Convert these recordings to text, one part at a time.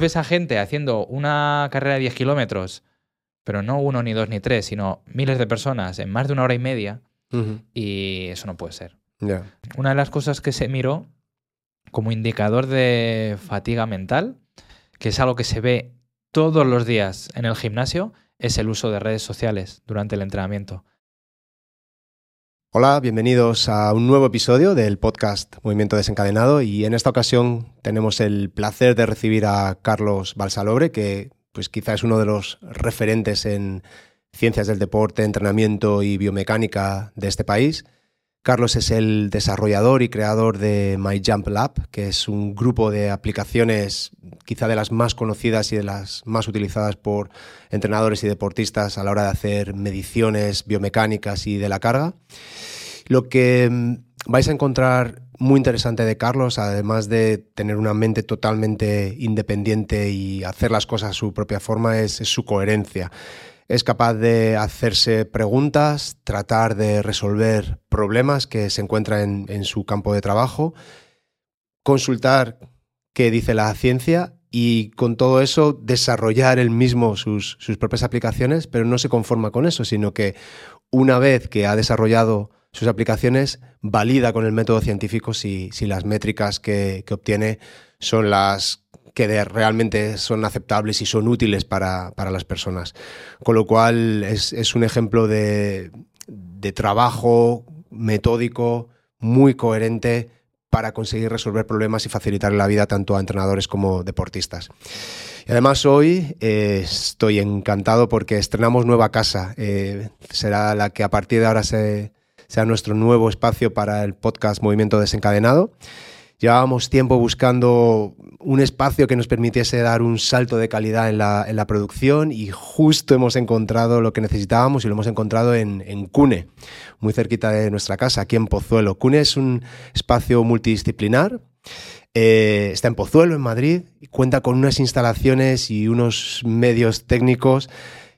ves a gente haciendo una carrera de 10 kilómetros, pero no uno, ni dos, ni tres, sino miles de personas en más de una hora y media, y eso no puede ser. Una de las cosas que se miró como indicador de fatiga mental, que es algo que se ve todos los días en el gimnasio, es el uso de redes sociales durante el entrenamiento. Hola, bienvenidos a un nuevo episodio del podcast Movimiento Desencadenado y en esta ocasión tenemos el placer de recibir a Carlos Balsalobre, que pues quizá es uno de los referentes en ciencias del deporte, entrenamiento y biomecánica de este país. Carlos es el desarrollador y creador de My Jump Lab, que es un grupo de aplicaciones quizá de las más conocidas y de las más utilizadas por entrenadores y deportistas a la hora de hacer mediciones biomecánicas y de la carga. Lo que mm, vais a encontrar muy interesante de Carlos, además de tener una mente totalmente independiente y hacer las cosas a su propia forma, es su coherencia. Es capaz de hacerse preguntas, tratar de resolver problemas que se encuentran en, en su campo de trabajo, consultar qué dice la ciencia y con todo eso desarrollar él mismo sus, sus propias aplicaciones, pero no se conforma con eso, sino que una vez que ha desarrollado sus aplicaciones, valida con el método científico si, si las métricas que, que, obtiene son las que realmente son aceptables y son útiles para, para las personas. Con lo cual es, es un ejemplo de, de trabajo metódico, muy coherente, para conseguir resolver problemas y facilitar la vida tanto a entrenadores como deportistas. Y además hoy eh, estoy encantado porque estrenamos nueva casa. Eh, será la que a partir de ahora se, sea nuestro nuevo espacio para el podcast Movimiento Desencadenado. Llevábamos tiempo buscando un espacio que nos permitiese dar un salto de calidad en la, en la producción y justo hemos encontrado lo que necesitábamos y lo hemos encontrado en, en, Cune, muy cerquita de nuestra casa, aquí en Pozuelo. Cune es un espacio multidisciplinar. Eh, está en Pozuelo, en Madrid, y cuenta con unas instalaciones y unos medios técnicos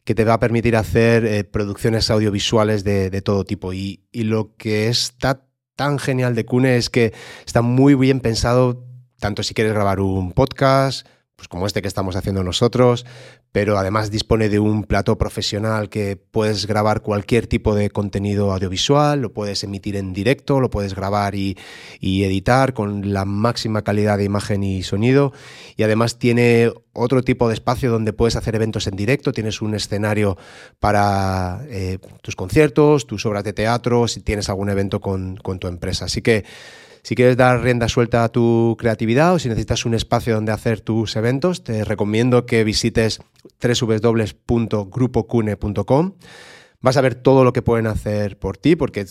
que te va a permitir hacer eh, producciones audiovisuales de, de todo tipo. Y, y, lo que está tan genial de Cune es que está muy bien pensado, tanto si quieres grabar un podcast, pues como este que estamos haciendo nosotros, pero además dispone de un plató profesional que puedes grabar cualquier tipo de contenido audiovisual, lo puedes emitir en directo, lo puedes grabar y, y, editar con la máxima calidad de imagen y sonido. Y además tiene otro tipo de espacio donde puedes hacer eventos en directo, tienes un escenario para eh, tus conciertos, tus obras de teatro, si tienes algún evento con, con tu empresa. Así que si quieres dar rienda suelta a tu creatividad o si necesitas un espacio donde hacer tus eventos, te recomiendo que visites www.grupocune.com. Vas a ver todo lo que pueden hacer por ti, porque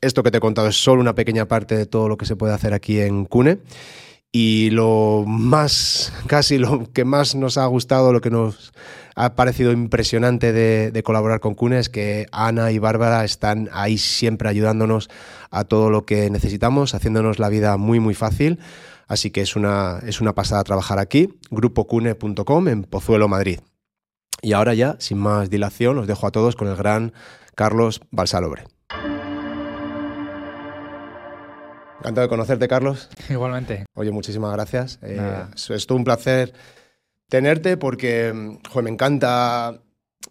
esto que te he contado es solo una pequeña parte de todo lo que se puede hacer aquí en Cune. Y lo más, casi lo que más nos ha gustado, lo que nos ha parecido impresionante de, colaborar con Cune es que Ana y Bárbara están ahí siempre ayudándonos a todo lo que necesitamos, haciéndonos la vida muy, muy fácil. Así que es una, es una pasada trabajar aquí, grupocune.com en Pozuelo, Madrid. Y ahora ya, sin más dilación, os dejo a todos con el gran Carlos Balsalobre. Encantado de conocerte, Carlos. Igualmente. Oye, muchísimas gracias. Eh, es, todo un placer tenerte porque me encanta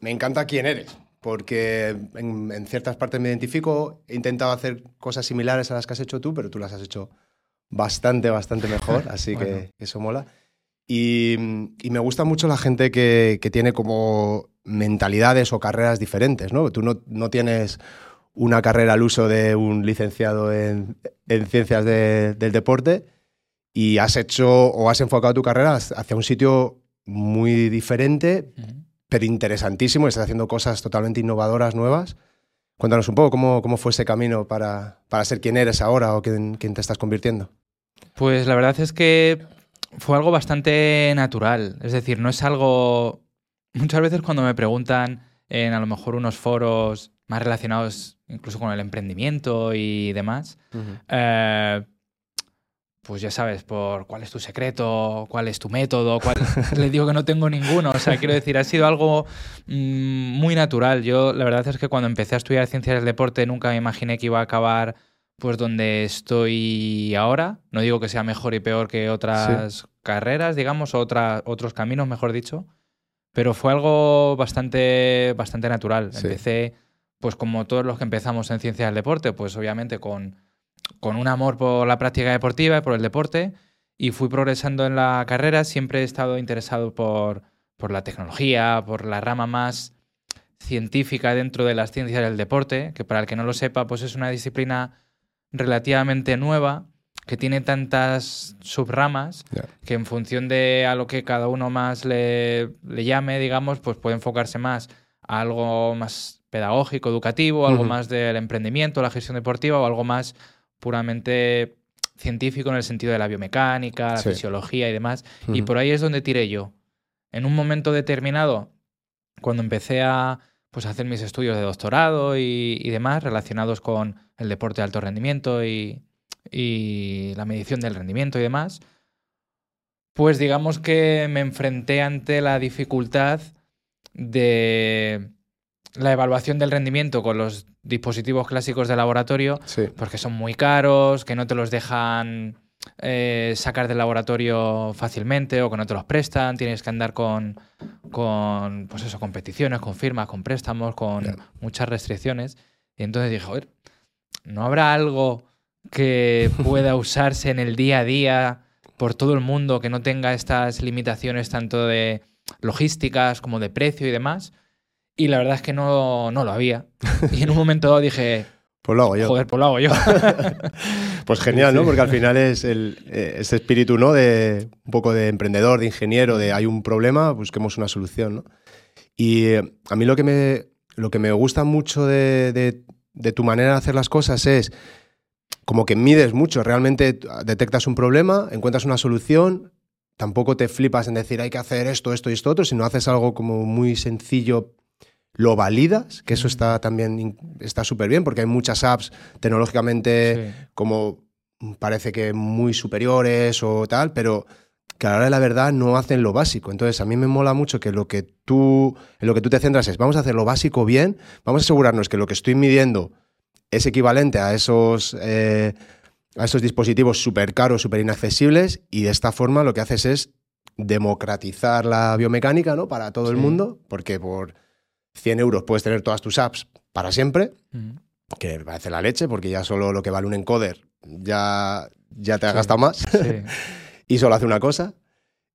me encanta quién eres. Porque en, en, ciertas partes me identifico, he intentado hacer cosas similares a las que has hecho tú, pero tú las has hecho bastante, bastante mejor, así bueno. que eso mola. Y, y, me gusta mucho la gente que, que, tiene como mentalidades o carreras diferentes, ¿no? Tú no, no tienes una carrera al uso de un licenciado en, en ciencias de, del deporte y has hecho o has enfocado tu carrera hacia un sitio muy diferente, uh -huh. pero interesantísimo. Estás haciendo cosas totalmente innovadoras, nuevas. Cuéntanos un poco cómo, cómo fue ese camino para, para ser quien eres ahora o quien, quien te estás convirtiendo. Pues la verdad es que fue algo bastante natural. Es decir, no es algo. Muchas veces cuando me preguntan en a lo mejor unos foros más relacionados incluso con el emprendimiento y demás, uh -huh. eh, pues ya sabes, por cuál es tu secreto, cuál es tu método, cuál... les digo que no tengo ninguno. O sea, quiero decir, ha sido algo mmm, muy natural. Yo la verdad es que cuando empecé a estudiar ciencias del deporte nunca me imaginé que iba a acabar pues donde estoy ahora. No digo que sea mejor y peor que otras carreras, digamos, o otros caminos, mejor dicho. Pero fue algo bastante, bastante natural. Empecé, pues como todos los que empezamos en ciencias del deporte, pues obviamente con, con un amor por la práctica deportiva y por el deporte. Y fui progresando en la carrera. Siempre he estado interesado por, por la tecnología, por la rama más científica dentro de las ciencias del deporte, que para el que no lo sepa, pues es una disciplina relativamente nueva que tiene tantas subramas que en función de a lo que cada uno más le, llame, digamos, pues puede enfocarse más a algo más pedagógico, educativo, algo más del emprendimiento, la gestión deportiva o algo más puramente científico en el sentido de la biomecánica, la fisiología y demás. Y por ahí es donde tiré yo. En un momento determinado, cuando empecé a pues hacer mis estudios de doctorado y, demás relacionados con el deporte de alto rendimiento y, la medición del rendimiento y demás, pues digamos que me enfrenté ante la dificultad de la evaluación del rendimiento con los dispositivos clásicos de laboratorio, porque son muy caros, que no te los dejan eh, sacar del laboratorio fácilmente o que no te los prestan, tienes que andar con, con pues eso, competiciones, con firmas, con préstamos, con muchas restricciones. Y entonces dije, ver, ¿no habrá algo que pueda usarse en el día a día por todo el mundo que no tenga estas limitaciones tanto de logísticas como de precio y demás? Y la verdad es que no, no lo había. Y en un momento dije, pues lo hago yo. Joder, pues lo hago yo. pues genial, ¿no? Porque al final es el, ese espíritu, ¿no? De un poco de emprendedor, de ingeniero, de hay un problema, busquemos una solución, ¿no? Y eh, a mí lo que me, lo que me gusta mucho de, tu manera de hacer las cosas es como que mides mucho, realmente detectas un problema, encuentras una solución, tampoco te flipas en decir hay que hacer esto, esto y esto otro, sino haces algo como muy sencillo lo validas, que eso está también está súper bien, porque hay muchas apps tecnológicamente como parece que muy superiores o tal, pero que a la hora de la verdad no hacen lo básico. Entonces, a mí me mola mucho que lo que tú, en lo que tú te centras es, vamos a hacer lo básico bien, vamos a asegurarnos que lo que estoy midiendo es equivalente a esos, eh, a esos dispositivos súper caros, súper inaccesibles, y de esta forma lo que haces es democratizar la biomecánica ¿no? para todo el mundo, porque por 100 euros puedes tener todas tus apps para siempre, que parece la leche, porque ya solo lo que vale un encoder ya, ya te ha gastado más. y solo hace una cosa.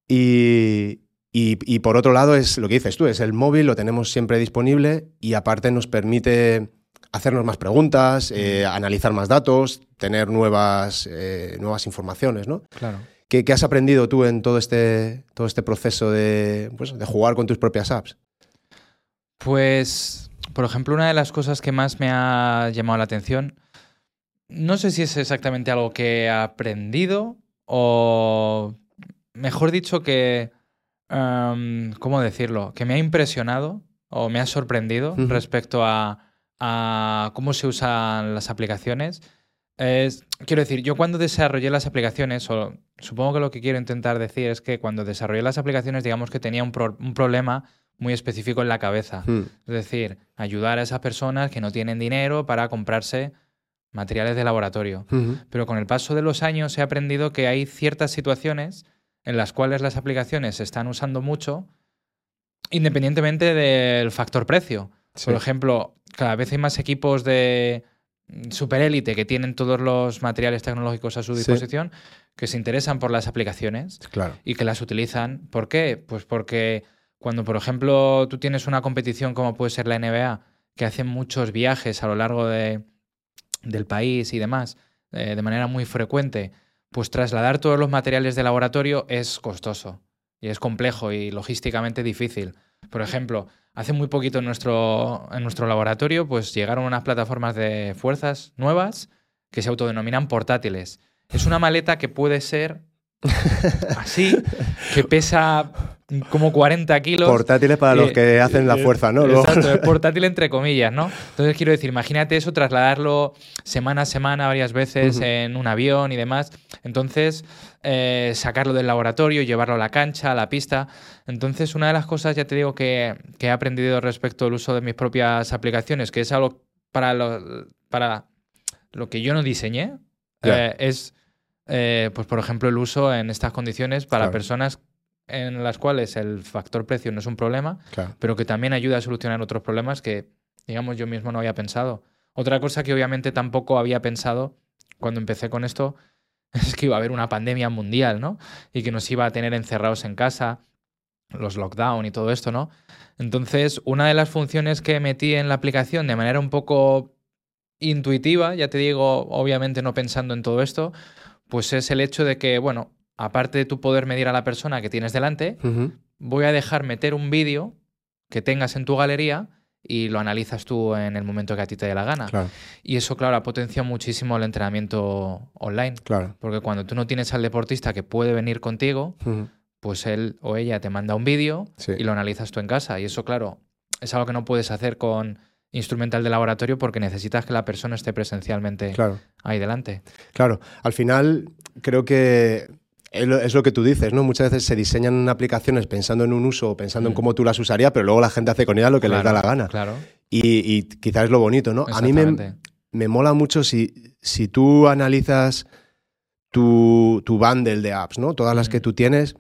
Y, y, por otro lado, es lo que dices tú, es el móvil, lo tenemos siempre disponible y aparte nos permite hacernos más preguntas, eh, analizar más datos, tener nuevas, eh, nuevas informaciones, ¿no? Claro. ¿Qué, has aprendido tú en todo este, todo este proceso de, pues, de jugar con tus propias apps? Pues, por ejemplo, una de las cosas que más me ha llamado la atención, no sé si es exactamente algo que he aprendido o, mejor dicho, que, em, ¿cómo decirlo? Que me ha impresionado o me ha sorprendido respecto a, cómo se usan las aplicaciones. Es, quiero decir, yo cuando desarrollé las aplicaciones, o supongo que lo que quiero intentar decir es que cuando desarrollé las aplicaciones, digamos que tenía un, un problema muy específico en la cabeza. Hmm. Es decir, ayudar a esas personas que no tienen dinero para comprarse materiales de laboratorio. Pero con el paso de los años he aprendido que hay ciertas situaciones en las cuales las aplicaciones se están usando mucho independientemente del factor precio. Por ejemplo, cada vez hay más equipos de superélite que tienen todos los materiales tecnológicos a su disposición que se interesan por las aplicaciones y que las utilizan. ¿Por qué? Pues porque cuando, por ejemplo, tú tienes una competición como puede ser la NBA, que hace muchos viajes a lo largo de, del país y demás, eh, de manera muy frecuente, pues trasladar todos los materiales de laboratorio es costoso y es complejo y logísticamente difícil. Por ejemplo, hace muy poquito en nuestro, en nuestro laboratorio, pues llegaron unas plataformas de fuerzas nuevas que se autodenominan portátiles. Es una maleta que puede ser así, que pesa como 40 kilos. Portátiles para los que hacen la fuerza, ¿no? Exacto, es portátil entre comillas, ¿no? Entonces quiero decir, imagínate eso, trasladarlo semana a semana varias veces en un avión y demás. Entonces, eh, sacarlo del laboratorio, llevarlo a la cancha, a la pista. Entonces, una de las cosas, ya te digo, que, he aprendido respecto al uso de mis propias aplicaciones, que es algo para, para lo que yo no diseñé, eh, es, eh, pues por ejemplo, el uso en estas condiciones para Claro. personas en las cuales el factor precio no es un problema, Claro. pero que también ayuda a solucionar otros problemas que, digamos, yo mismo no había pensado. Otra cosa que obviamente tampoco había pensado cuando empecé con esto es que iba a haber una pandemia mundial, ¿no? Y que nos iba a tener encerrados en casa, los lockdown y todo esto, ¿no? Entonces, una de las funciones que metí en la aplicación de manera un poco intuitiva, ya te digo, obviamente no pensando en todo esto, pues es el hecho de que, bueno, aparte de tu poder medir a la persona que tienes delante, voy a dejar meter un vídeo que tengas en tu galería y lo analizas tú en el momento que a ti te dé la gana. Claro, Y eso, claro, ha potenciado muchísimo el entrenamiento online. claro. Porque cuando tú no tienes al deportista que puede venir contigo, pues él o ella te manda un vídeo Sí. y lo analizas tú en casa. Y eso, claro, es algo que no puedes hacer con instrumental de laboratorio porque necesitas que la persona esté presencialmente Claro. ahí delante. Claro, al final creo que es lo, que tú dices, ¿no? Muchas veces se diseñan aplicaciones pensando en un uso, pensando en Mm. cómo tú las usarías, pero luego la gente hace con ella lo que les da la gana. Claro. Y, y quizás es lo bonito, ¿no? A mí me, me mola mucho si, si tú analizas tu, tu bundle de apps, ¿no? Todas las que Mm. tú tienes.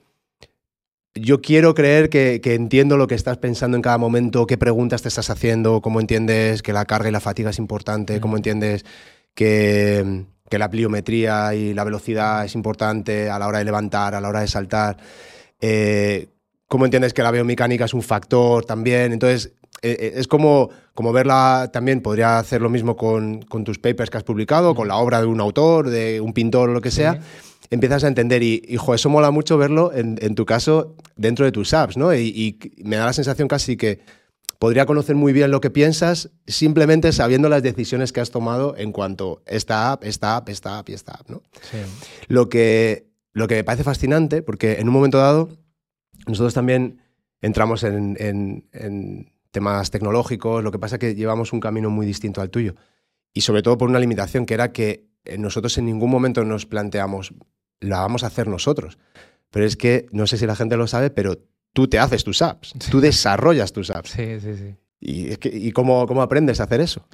Yo quiero creer que, que entiendo lo que estás pensando en cada momento, qué preguntas te estás haciendo, cómo entiendes que la carga y la fatiga es importante, Mm. cómo entiendes que, que la pliometría y la velocidad es importante a la hora de levantar, a la hora de saltar. Eh, cómo entiendes que la biomecánica es un factor también. Entonces, eh, eh, es como, como verla también, podría hacer lo mismo con, con tus papers que has publicado, con la obra de un autor, de un pintor o lo que sea. Empiezas a entender y, hijo, eso mola mucho verlo en, en tu caso dentro de tus apps, ¿no? Y, y me da la sensación casi que podría conocer muy bien lo que piensas simplemente sabiendo las decisiones que has tomado en cuanto esta app, esta app, esta app y esta app, ¿no? Sí. Lo que, lo que me parece fascinante, porque en un momento dado nosotros también entramos en, en- en temas tecnológicos, lo que pasa es que llevamos un camino muy distinto al tuyo. Y sobre todo por una limitación que era que eh, nosotros en ningún momento nos planteamos, la vamos a hacer nosotros. Pero es que, no sé si la gente lo sabe, pero tú te haces tus apps, tú desarrollas tus apps. Sí, sí, sí. ¿Y, cómo, cómo aprendes a hacer eso?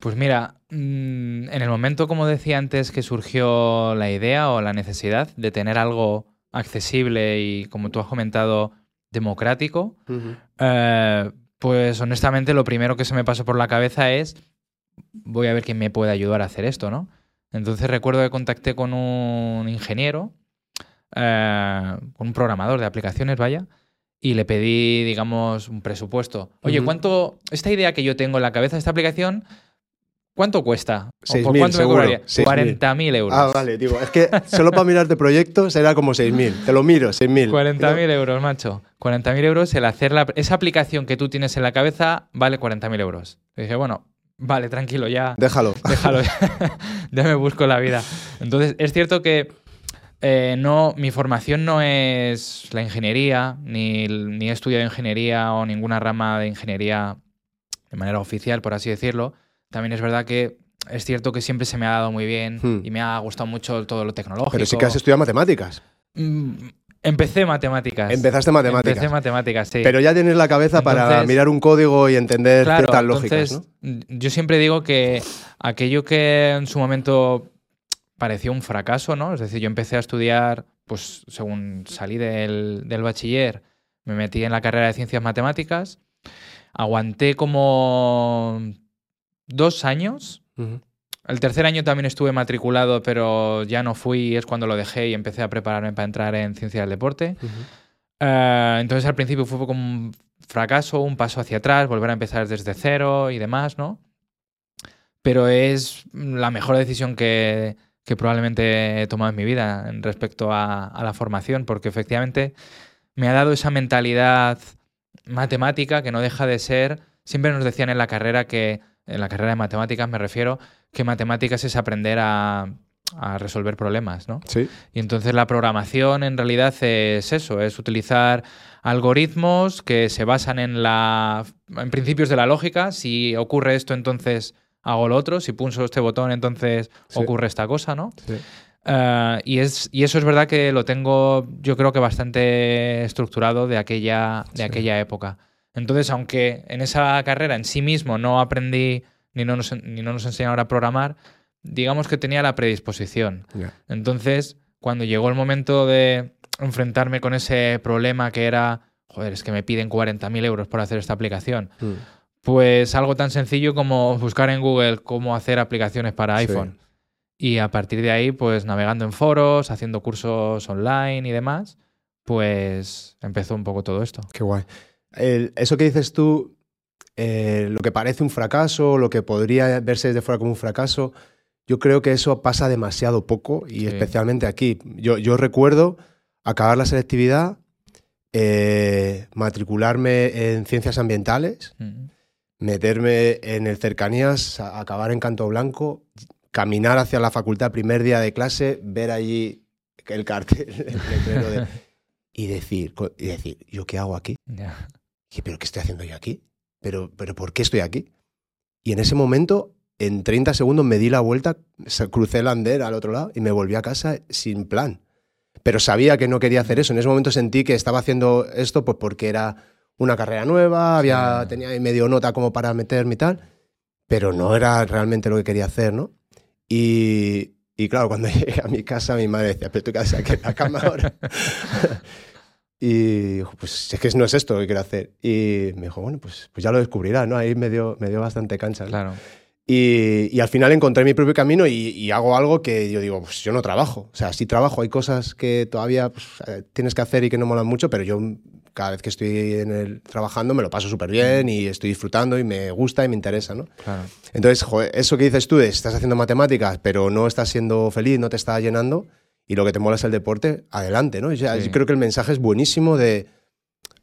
Pues mira, mm, en el momento, como decía antes, que surgió la idea o la necesidad de tener algo accesible y, como tú has comentado, democrático, eh, pues honestamente lo primero que se me pasó por la cabeza es, voy a ver quién me puede ayudar a hacer esto, ¿no? Entonces recuerdo que contacté con un ingeniero, eh, con un programador de aplicaciones, vaya, y le pedí, digamos, un presupuesto. Oye. ¿cuánto, esta idea que yo tengo en la cabeza de esta aplicación, ¿cuánto cuesta? ¿O 6.000 por cuánto me seguro, cobraría? 6.000. 40.000 euros. Ah, vale, digo, es que solo para mirarte proyectos era como 6.000. Te lo miro, 6.000. 40.000 euros, macho. 40.000 euros el hacer la, esa aplicación que tú tienes en la cabeza vale 40.000 euros. Y dije, bueno, vale, tranquilo, ya. Déjalo. Déjalo, ya me busco la vida. Entonces, es cierto que eh, no, mi formación no es la ingeniería, ni, ni he estudiado ingeniería o ninguna rama de ingeniería de manera oficial, por así decirlo. También es verdad que es cierto que siempre se me ha dado muy bien Hmm. y me ha gustado mucho todo lo tecnológico. Pero sí que has estudiado matemáticas. Mm, Empecé matemáticas. Empezaste matemáticas. Empecé matemáticas, sí. Pero ya tienes la cabeza para mirar un código y entender Claro, ciertas lógicas, entonces, ¿no? Yo siempre digo que aquello que en su momento pareció un fracaso, ¿no? Es decir, yo empecé a estudiar, pues según salí del, del bachiller, me metí en la carrera de ciencias matemáticas, aguanté como dos años. Ujú. El tercer año también estuve matriculado, pero ya no fui, es cuando lo dejé y empecé a prepararme para entrar en ciencia del deporte. Ujú. Eh, entonces al principio fue como un fracaso, un paso hacia atrás, volver a empezar desde cero y demás, ¿no? Pero es la mejor decisión que, que probablemente he tomado en mi vida en respecto a, a la formación, porque efectivamente me ha dado esa mentalidad matemática que no deja de ser, siempre nos decían en la carrera que, en la carrera de matemáticas me refiero, que matemáticas es aprender a, a resolver problemas, ¿no? Sí. Y entonces la programación en realidad es eso, es utilizar algoritmos que se basan en, la, en principios de la lógica. Si ocurre esto, entonces hago lo otro. Si pulso este botón, entonces Sí. ocurre esta cosa, ¿no? Sí. Eh, y, es, y eso es verdad que lo tengo, yo creo que bastante estructurado de aquella, de Sí. aquella época. Entonces, aunque en esa carrera en sí mismo no aprendí ni no nos, ni no nos enseñaron a programar, digamos que tenía la predisposición. Ya. Entonces, cuando llegó el momento de enfrentarme con ese problema que era, joder, es que me piden 40.000 euros por hacer esta aplicación, Mm. Pues algo tan sencillo como buscar en Google cómo hacer aplicaciones para Sí. iPhone. Y a partir de ahí, pues navegando en foros, haciendo cursos online y demás, pues empezó un poco todo esto. Qué guay. El- eso que dices tú, eh, lo que parece un fracaso, lo que podría verse desde fuera como un fracaso, yo creo que eso pasa demasiado poco y Sí. especialmente aquí. Yo, yo recuerdo acabar la selectividad, eh, matricularme en ciencias ambientales, Mm. Meterme en el cercanías, acabar en Canto Blanco, caminar hacia la facultad primer día de clase, ver allí el cartel, el letrero de- y decir, y decir, ¿yo qué hago aquí? Dije, ¿pero qué estoy haciendo yo aquí? ¿Pero, ¿Pero por qué estoy aquí? Y en ese momento, en 30 segundos, me di la vuelta, crucé el andén al otro lado y me volví a casa sin plan. Pero sabía que no quería hacer eso. En ese momento sentí que estaba haciendo esto pues porque era una carrera nueva, había, Sí. tenía ahí medio nota como para meterme y tal, pero no era realmente lo que quería hacer, ¿no? Y, y claro, cuando llegué a mi casa, mi madre decía, pero tú qué haces aquí en la cama ahora. y dijo, pues es que no es esto lo que quiero hacer. Y me dijo, bueno, pues, pues ya lo descubrirás, ¿no? Ahí me dio, me dio bastante cancha. ¿no? Claro. Y, y al final encontré mi propio camino y, y hago algo que yo digo, pues yo no trabajo. O sea, sí trabajo, hay cosas que todavía pues, eh, tienes que hacer y que no molan mucho, pero yo cada vez que estoy en el, trabajando me lo paso súper bien y estoy disfrutando y me gusta y me interesa, ¿no? Claro. Entonces, joder, eso que dices tú de estás haciendo matemáticas, pero no estás siendo feliz, no te está llenando y lo que te mola es el deporte, adelante, ¿no? O sea, Sí. Yo creo que el mensaje es buenísimo de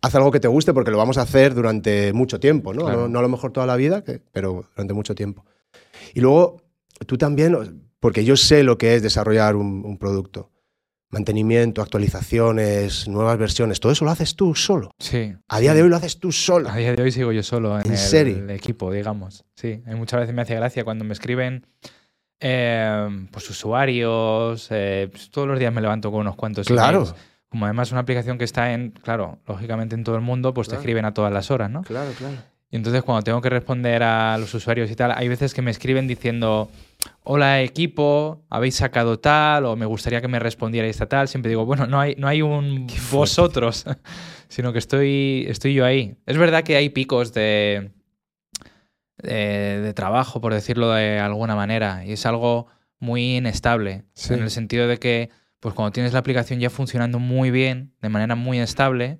haz algo que te guste porque lo vamos a hacer durante mucho tiempo, ¿no? Claro. No, no a lo mejor toda la vida, que- pero durante mucho tiempo. Y luego, tú también, porque yo sé lo que es desarrollar un, un producto. Mantenimiento, actualizaciones, nuevas versiones, todo eso lo haces tú solo. Sí. A día sí. de hoy lo haces tú solo. A día de hoy sigo yo solo en, ¿En el serio? equipo, digamos. Sí, hay muchas veces me hace gracia cuando me escriben eh, pues usuarios. eh, pues todos los días me levanto con unos cuantos Claro. emails. Como además es una aplicación que está en, claro, lógicamente en todo el mundo, pues Claro. te escriben a todas las horas, ¿no? Claro, claro. Y entonces cuando tengo que responder a los usuarios y tal, hay veces que me escriben diciendo, hola equipo, habéis sacado tal, o me gustaría que me respondierais esta tal. Siempre digo, bueno, no hay, no hay un vosotros, sino que estoy, estoy yo ahí. Es verdad que hay picos de, de, de trabajo, por decirlo de alguna manera, y es algo muy inestable, Sí. en el sentido de que pues cuando tienes la aplicación ya funcionando muy bien, de manera muy estable,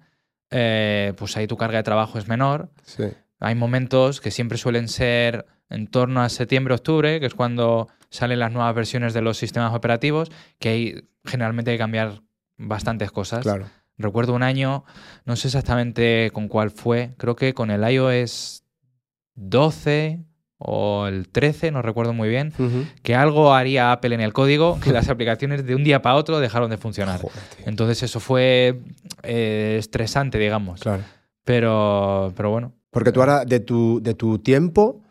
eh, pues ahí tu carga de trabajo es menor. Sí. Hay momentos que siempre suelen ser en torno a septiembre, octubre, que es cuando salen las nuevas versiones de los sistemas operativos, que hay, generalmente hay que cambiar bastantes cosas. Claro. Recuerdo un año, no sé exactamente con cuál fue, creo que con el iOS 12 o el 13, no recuerdo muy bien, que algo haría Apple en el código que las aplicaciones de un día para otro dejaron de funcionar. Joder. Entonces eso fue eh, estresante, digamos. Claro. Pero, pero bueno, Porque tú ahora, de tu, de tu tiempo,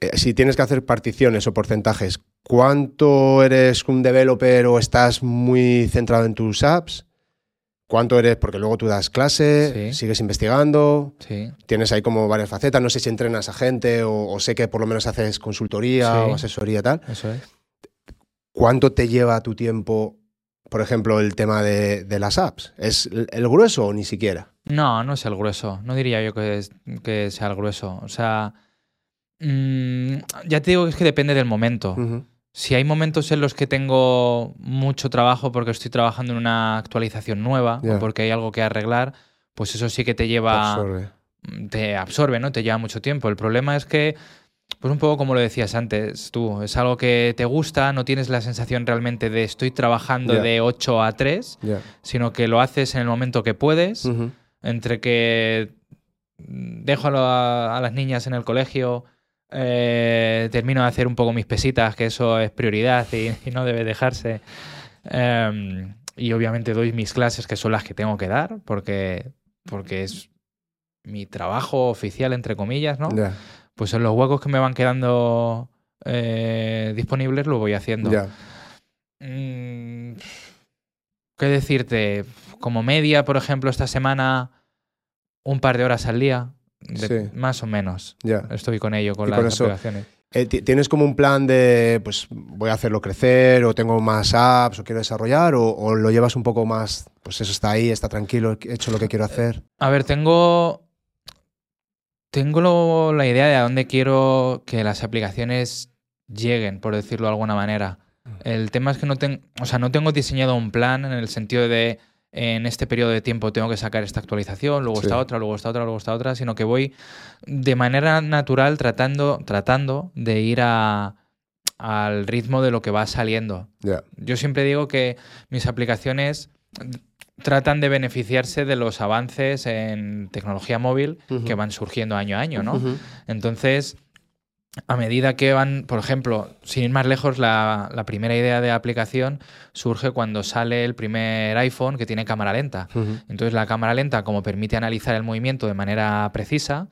eh, si tienes que hacer particiones o porcentajes, ¿cuánto eres un developer o estás muy centrado en tus apps? ¿Cuánto eres? Porque luego tú das clase, Sí. sigues investigando, sí. tienes ahí como varias facetas. No sé si entrenas a gente o, o sé que por lo menos haces consultoría Sí. o asesoría y tal. Eso es. ¿Cuánto te lleva tu tiempo, por ejemplo, el tema de, de las apps? ¿Es el, el grueso o ni siquiera? No, no es el grueso. No diría yo que, es- que sea el grueso. O sea, mm, ya te digo que es que depende del momento. Si hay momentos en los que tengo mucho trabajo porque estoy trabajando en una actualización nueva o porque hay algo que arreglar, pues eso sí que te lleva, Absorbe. te absorbe, ¿no? Te lleva mucho tiempo. El problema es que, pues un poco como lo decías antes tú, es algo que te gusta, no tienes la sensación realmente de estoy trabajando de 8 a 3, Ya. sino que lo haces en el momento que puedes. Entre que dejo a, la- a las niñas en el colegio, eh, termino de hacer un poco mis pesitas, que eso es prioridad y, y no debe dejarse. Em, y obviamente doy mis clases, que son las que tengo que dar, porque, porque es mi trabajo oficial, entre comillas, ¿no? Pues en los huecos que me van quedando eh, disponibles lo voy haciendo. Mm, ¿Qué decirte? Como media, por ejemplo, esta semana, un par de horas al día, de- Sí. más o menos. Ya. Estoy con ello, con Y las con eso- aplicaciones. Eh, ¿Tienes como un plan de, pues voy a hacerlo crecer o tengo más apps o quiero desarrollar o, lo llevas un poco más, pues eso está ahí, está tranquilo, he hecho lo que quiero hacer? A ver, tengo, tengo la idea de a dónde quiero que las aplicaciones lleguen, por decirlo de alguna manera. Mm. El tema es que no, tengo, o sea, no tengo diseñado un plan en el sentido de en este periodo de tiempo tengo que sacar esta actualización, luego esta otra, luego esta otra, luego esta otra, sino que voy de manera natural tratando, tratando de ir al ritmo de lo que va saliendo. Yo siempre digo que mis aplicaciones tratan de beneficiarse de los avances en tecnología móvil que van surgiendo año a año, ¿no? Entonces, a medida que van, por ejemplo, sin ir más lejos, la, primera idea de aplicación surge cuando sale el primer iPhone que tiene cámara lenta. Entonces la cámara lenta, como permite analizar el movimiento de manera precisa,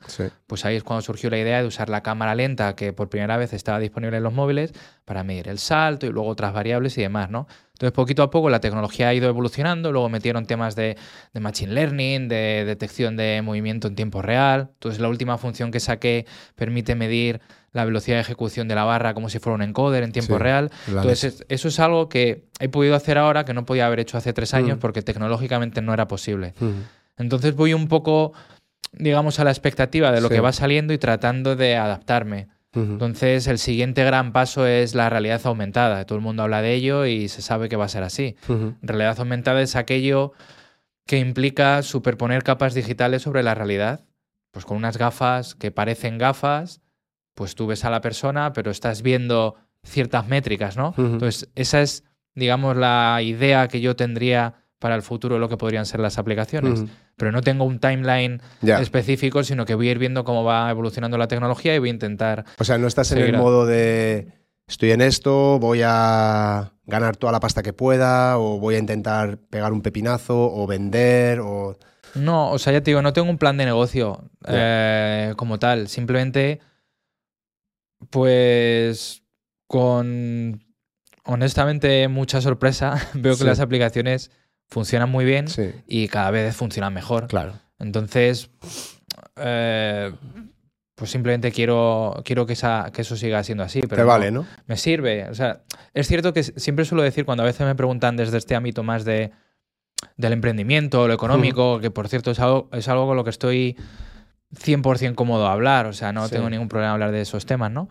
pues ahí es cuando surgió la idea de usar la cámara lenta que por primera vez estaba disponible en los móviles para medir el salto y luego otras variables y demás, ¿no? Entonces, poquito a poco la tecnología ha ido evolucionando, luego metieron temas de, de, Machine Learning, de detección de movimiento en tiempo real. Entonces, la última función que saqué permite medir la velocidad de ejecución de la barra como si fuera un encoder en tiempo real. Entonces, eso es algo que he podido hacer ahora que no podía haber hecho hace tres años mm. porque tecnológicamente no era posible. Mm. Entonces, voy un poco, digamos, a la expectativa de lo que va saliendo y tratando de adaptarme. Entonces, el siguiente gran paso es la realidad aumentada. Todo el mundo habla de ello y se sabe que va a ser así. Realidad aumentada es aquello que implica superponer capas digitales sobre la realidad. Pues con unas gafas que parecen gafas, pues tú ves a la persona, pero estás viendo ciertas métricas, ¿no? Entonces, esa es, digamos, la idea que yo tendría para el futuro de lo que podrían ser las aplicaciones. Pero no tengo un timeline específico, sino que voy a ir viendo cómo va evolucionando la tecnología y voy a intentar. O sea, no estás en el modo de estoy en esto, voy a ganar toda la pasta que pueda, o voy a intentar pegar un pepinazo, o vender, o. No, o sea, ya te digo, no tengo un plan de negocio eh, como tal. Simplemente pues con honestamente mucha sorpresa veo que las aplicaciones funcionan muy bien y cada vez funcionan mejor. Claro. Entonces, eh, pues simplemente quiero, quiero que, esa, que eso siga siendo así. Pero Te vale, ¿no? Me sirve. O sea, es cierto que siempre suelo decir cuando a veces me preguntan desde este ámbito más de, del emprendimiento, lo económico, que por cierto es algo, es algo con lo que estoy 100% cómodo hablar, o sea, no tengo ningún problema hablar de esos temas, ¿no?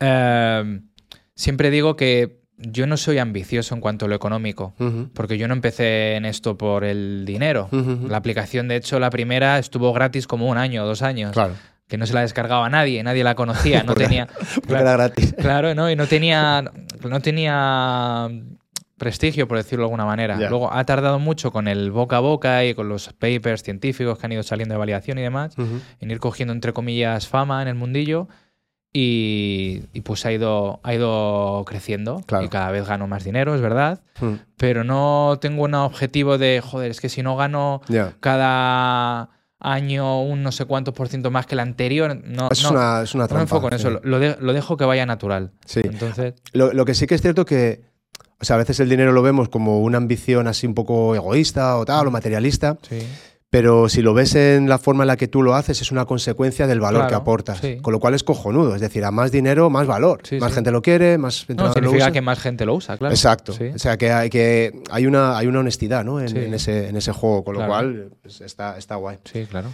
Em, siempre digo que yo no soy ambicioso en cuanto a lo económico, porque yo no empecé en esto por el dinero. La aplicación, de hecho, la primera estuvo gratis como un año o dos años. Claro. Que no se la descargaba nadie, nadie la conocía, no tenía. era gratis. Claro, ¿no? Y no tenía. No tenía prestigio, por decirlo de alguna manera. Luego ha tardado mucho con el boca a boca y con los papers científicos que han ido saliendo de validación y demás, en ir cogiendo, entre comillas, fama en el mundillo. Y, pues ha ido, ha ido creciendo y cada vez gano más dinero, es verdad. Pero no tengo un objetivo de, joder, es que si no gano cada año un no sé cuántos por ciento más que el anterior. No, es, una, es una trampa. No me enfoco en eso, lo, lo, dejo que vaya natural. Sí. Entonces... Lo, lo, que sí que es cierto que o sea, a veces el dinero lo vemos como una ambición así un poco egoísta o tal, o materialista. Pero si lo ves en la forma en la que tú lo haces, es una consecuencia del valor que aportas. Con lo cual es cojonudo. Es decir, a más dinero, más valor. más gente lo quiere, más no, significa que más gente lo usa, claro. Exacto. O sea, que hay, que hay, una, hay una honestidad ¿no? en, ese, en ese juego. Con lo cual pues, está, está guay. Sí, claro.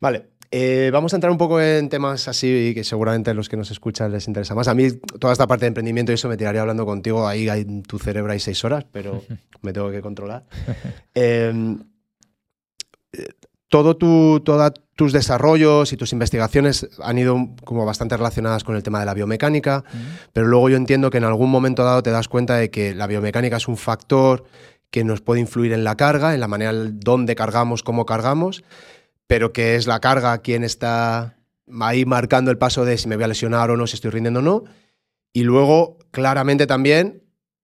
Vale. Eh, vamos a entrar un poco en temas así que seguramente a los que nos escuchan les interesa más. A mí toda esta parte de emprendimiento y eso me tiraría hablando contigo. Ahí en tu cerebro hay seis horas, pero me tengo que controlar. Eh, todo tu, todos tus desarrollos y tus investigaciones han ido como bastante relacionadas con el tema de la biomecánica, pero luego yo entiendo que en algún momento dado te das cuenta de que la biomecánica es un factor que nos puede influir en la carga, en la manera dónde cargamos, cómo cargamos pero que es la carga quien está ahí marcando el paso de si me voy a lesionar o no, si estoy rindiendo o no. Y luego, claramente también,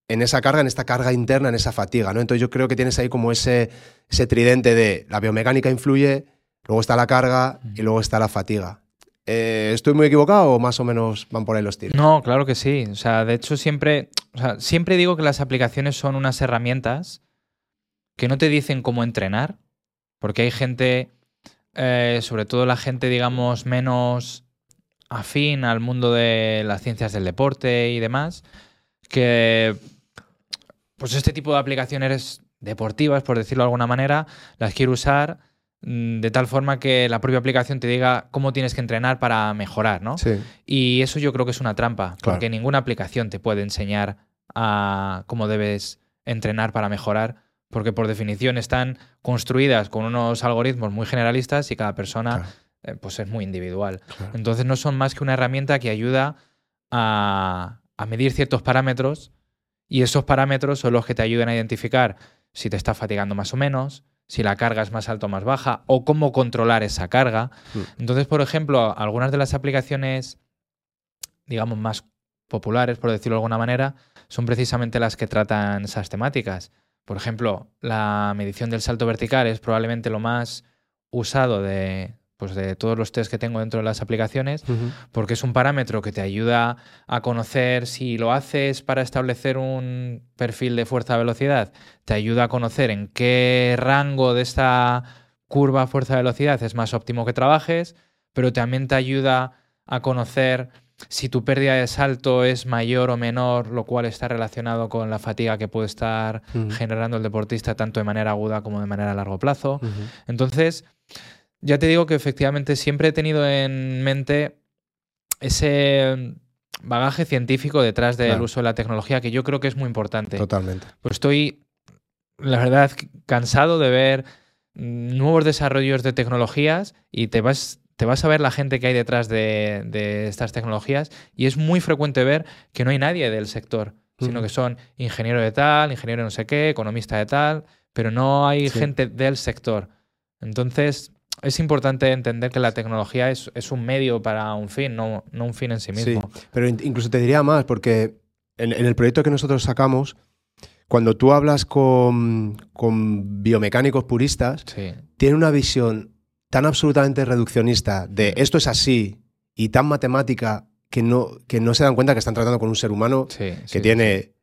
en esa carga, en esta carga interna, en esa fatiga. ¿no? Entonces yo creo que tienes ahí como ese, ese tridente de la biomecánica influye, luego está la carga y luego está la fatiga. Eh, ¿Estoy muy equivocado o más o menos van por ahí los tiros? No, claro que sí. O sea, de hecho, siempre, siempre digo que las aplicaciones son unas herramientas que no te dicen cómo entrenar, porque hay gente eh, sobre todo la gente, digamos, menos afín al mundo de las ciencias del deporte y demás, que pues este tipo de aplicaciones deportivas, por decirlo de alguna manera, las quiero usar mm, de tal forma que la propia aplicación te diga cómo tienes que entrenar para mejorar, ¿no? Sí. Y eso yo creo que es una trampa, Claro. porque ninguna aplicación te puede enseñar a cómo debes entrenar para mejorar, porque por definición están construidas con unos algoritmos muy generalistas y cada persona Claro. eh, pues es muy individual. Claro. Entonces no son más que una herramienta que ayuda a, a medir ciertos parámetros y esos parámetros son los que te ayudan a identificar si te está fatigando más o menos, si la carga es más alta o más baja, o cómo controlar esa carga. Mm. Entonces, por ejemplo, algunas de las aplicaciones, digamos, más populares, por decirlo de alguna manera, son precisamente las que tratan esas temáticas. Por ejemplo, la medición del salto vertical es probablemente lo más usado de, pues de todos los test que tengo dentro de las aplicaciones, porque es un parámetro que te ayuda a conocer si lo haces para establecer un perfil de fuerza-velocidad, te ayuda a conocer en qué rango de esta curva fuerza-velocidad es más óptimo que trabajes, pero también te ayuda a conocer si tu pérdida de salto es mayor o menor, lo cual está relacionado con la fatiga que puede estar generando el deportista tanto de manera aguda como de manera a largo plazo. Entonces, ya te digo que efectivamente siempre he tenido en mente ese bagaje científico detrás del Claro. uso de la tecnología que yo creo que es muy importante. Totalmente. Pues estoy, la verdad, cansado de ver nuevos desarrollos de tecnologías y te vas, te vas a ver la gente que hay detrás de, de estas tecnologías y es muy frecuente ver que no hay nadie del sector, sino que son ingeniero de tal, ingeniero de no sé qué, economista de tal, pero no hay Sí. gente del sector. Entonces, es importante entender que la tecnología es, es un medio para un fin, no, no un fin en sí Sí, mismo. pero in- incluso te diría más, porque en, en el proyecto que nosotros sacamos, cuando tú hablas con, con biomecánicos puristas, Sí, tienen una visión tan absolutamente reduccionista de esto es así y tan matemática que no, que no se dan cuenta que están tratando con un ser humano sí, que sí, tiene,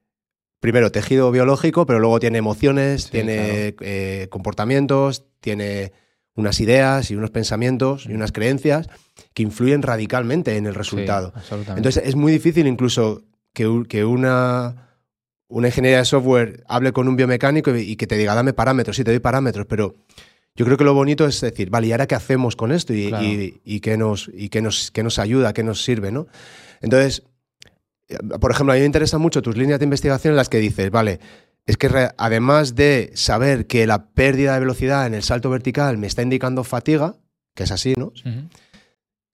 primero, tejido biológico, pero luego tiene emociones, tiene eh, comportamientos, tiene unas ideas y unos pensamientos y Mm. unas creencias que influyen radicalmente en el resultado. Entonces es muy difícil incluso que, un- que una, una ingeniería de software hable con un biomecánico y, y que te diga, dame parámetros, sí, te doy parámetros, pero yo creo que lo bonito es decir, vale, ¿y ahora qué hacemos con esto? ¿Y, Claro. y- y qué, nos, y qué, nos, qué nos ayuda, qué nos sirve? ¿no? Entonces, por ejemplo, a mí me interesan mucho tus líneas de investigación en las que dices, vale, es que además de saber que la pérdida de velocidad en el salto vertical me está indicando fatiga, que es así, ¿no?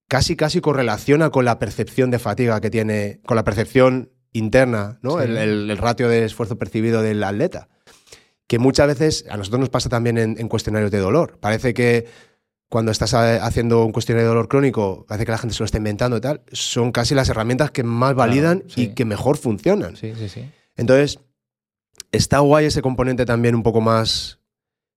Casi casi correlaciona con la percepción de fatiga que tiene, con la percepción interna, ¿no? Sí. El, el- el ratio de esfuerzo percibido del atleta. Que muchas veces a nosotros nos pasa también en, en cuestionarios de dolor. Parece que cuando estás a- haciendo un cuestionario de dolor crónico, parece que la gente se lo está inventando y tal, son casi las herramientas que más Claro, validan sí. y que mejor funcionan. Sí, sí, sí. Entonces, está guay ese componente también un poco más,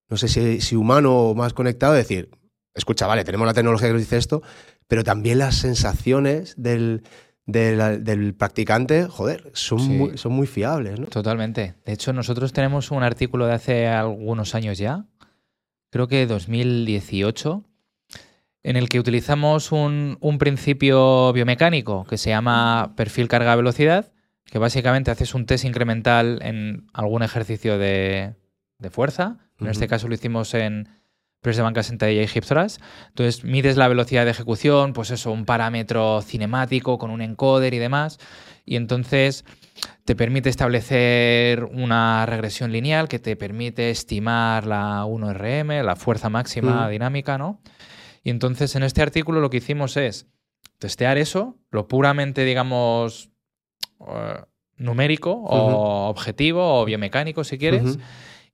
no sé si, si humano o más conectado, de decir, escucha, vale, tenemos la tecnología que nos dice esto, pero también las sensaciones del, del, del practicante, joder, son, Sí. muy, son muy fiables, ¿no? Totalmente. De hecho, nosotros tenemos un artículo de hace algunos años ya, creo que 2018, en el que utilizamos un, un principio biomecánico que se llama perfil carga-velocidad, que básicamente haces un test incremental en algún ejercicio de, de fuerza. En este caso lo hicimos en press de banca sentadilla y hip thrust. Entonces mides la velocidad de ejecución, pues eso, un parámetro cinemático con un encoder y demás. Y entonces te permite establecer una regresión lineal que te permite estimar la 1RM, la fuerza máxima Mm. dinámica, ¿no? Y entonces en este artículo lo que hicimos es testear eso, lo puramente, digamos, eh, numérico o objetivo o biomecánico, si quieres.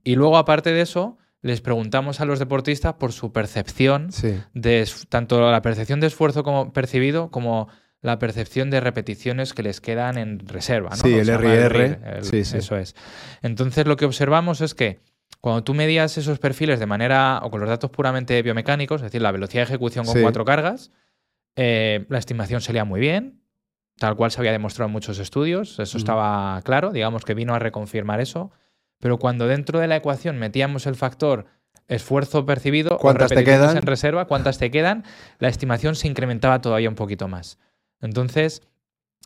Y luego, aparte de eso, les preguntamos a los deportistas por su percepción Sí. de tanto la percepción de esfuerzo como percibido como la percepción de repeticiones que les quedan en reserva. ¿no? Sí, el RIR, el- sí, sí. Eso es. Entonces, lo que observamos es que cuando tú medías esos perfiles de manera o con los datos puramente biomecánicos, es decir, la velocidad de ejecución con cuatro cargas, eh, la estimación salía muy bien, tal cual se había demostrado en muchos estudios, eso Ujú. estaba claro, digamos que vino a reconfirmar eso, pero cuando dentro de la ecuación metíamos el factor esfuerzo percibido, ¿Cuántas te quedan? en reserva, cuántas te quedan, la estimación se incrementaba todavía un poquito más. Entonces,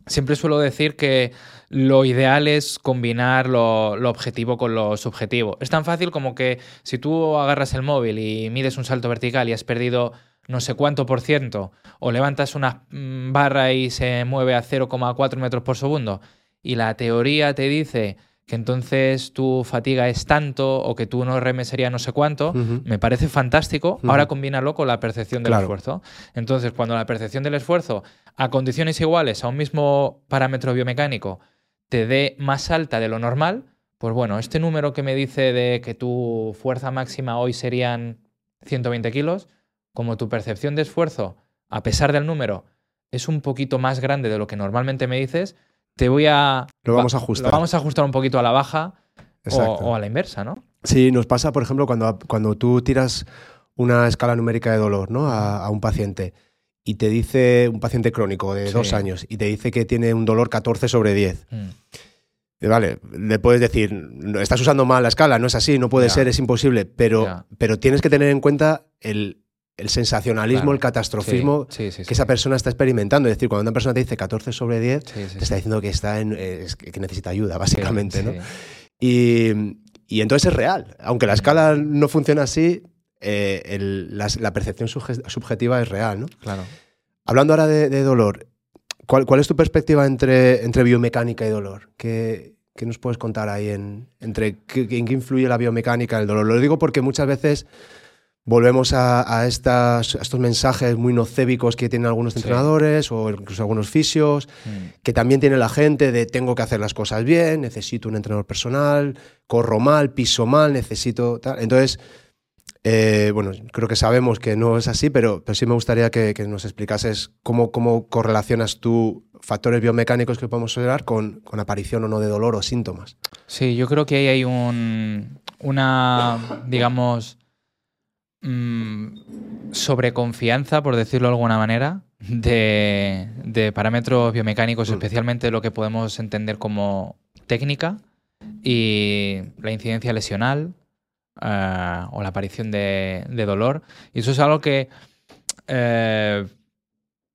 siempre suelo decir que lo ideal es combinar lo, lo, objetivo con lo subjetivo. Es tan fácil como que si tú agarras el móvil y mides un salto vertical y has perdido no sé cuánto por ciento, o levantas una mm, barra y se mueve a 0,4 metros por segundo, y la teoría te dice que entonces tu fatiga es tanto o que tú no remes sería no sé cuánto, me parece fantástico. Ahora combínalo con la percepción del esfuerzo. Entonces, cuando la percepción del esfuerzo a condiciones iguales a un mismo parámetro biomecánico te dé más alta de lo normal, pues bueno, este número que me dice de que tu fuerza máxima hoy serían 120 kilos, como tu percepción de esfuerzo, a pesar del número, es un poquito más grande de lo que normalmente me dices, te voy a... Lo vamos a ajustar. Lo vamos a ajustar un poquito a la baja o, a la inversa, ¿no? Sí, nos pasa, por ejemplo, cuando, cuando tú tiras una escala numérica de dolor ¿no? a, un paciente y te dice, un paciente crónico de dos años, y te dice que tiene un dolor 14 sobre 10. Mm. Vale, le puedes decir, estás usando mal la escala, no es así, no puede ser, es imposible, pero, pero tienes que tener en cuenta el, el sensacionalismo, el catastrofismo que esa persona está experimentando. Es decir, cuando una persona te dice 14 sobre 10, te está diciendo que, está en, que necesita ayuda, básicamente. ¿no? Y, y, entonces es real. Aunque la escala no funciona así, eh, la, percepción subjetiva es real. ¿no? Claro. Hablando ahora de, dolor, ¿cuál, ¿cuál, es tu perspectiva entre, entre biomecánica y dolor? ¿Qué, ¿Qué nos puedes contar ahí en, entre en qué influye la biomecánica y el dolor? Lo digo porque muchas veces volvemos a, estas, estos mensajes muy nocébicos que tienen algunos entrenadores o incluso algunos fisios, mm. que también tiene la gente de tengo que hacer las cosas bien, necesito un entrenador personal, corro mal, piso mal, necesito tal. Entonces, eh, bueno, creo que sabemos que no es así, pero, pero sí me gustaría que, nos explicases cómo, cómo, correlacionas tú factores biomecánicos que podemos observar con, con, aparición o no de dolor o síntomas. Sí, yo creo que ahí hay un, una, digamos, mmm, sobreconfianza, por decirlo de alguna manera, de, parámetros biomecánicos, mm. especialmente lo que podemos entender como técnica y la incidencia lesional eh, o la aparición de, dolor. Y eso es algo que eh,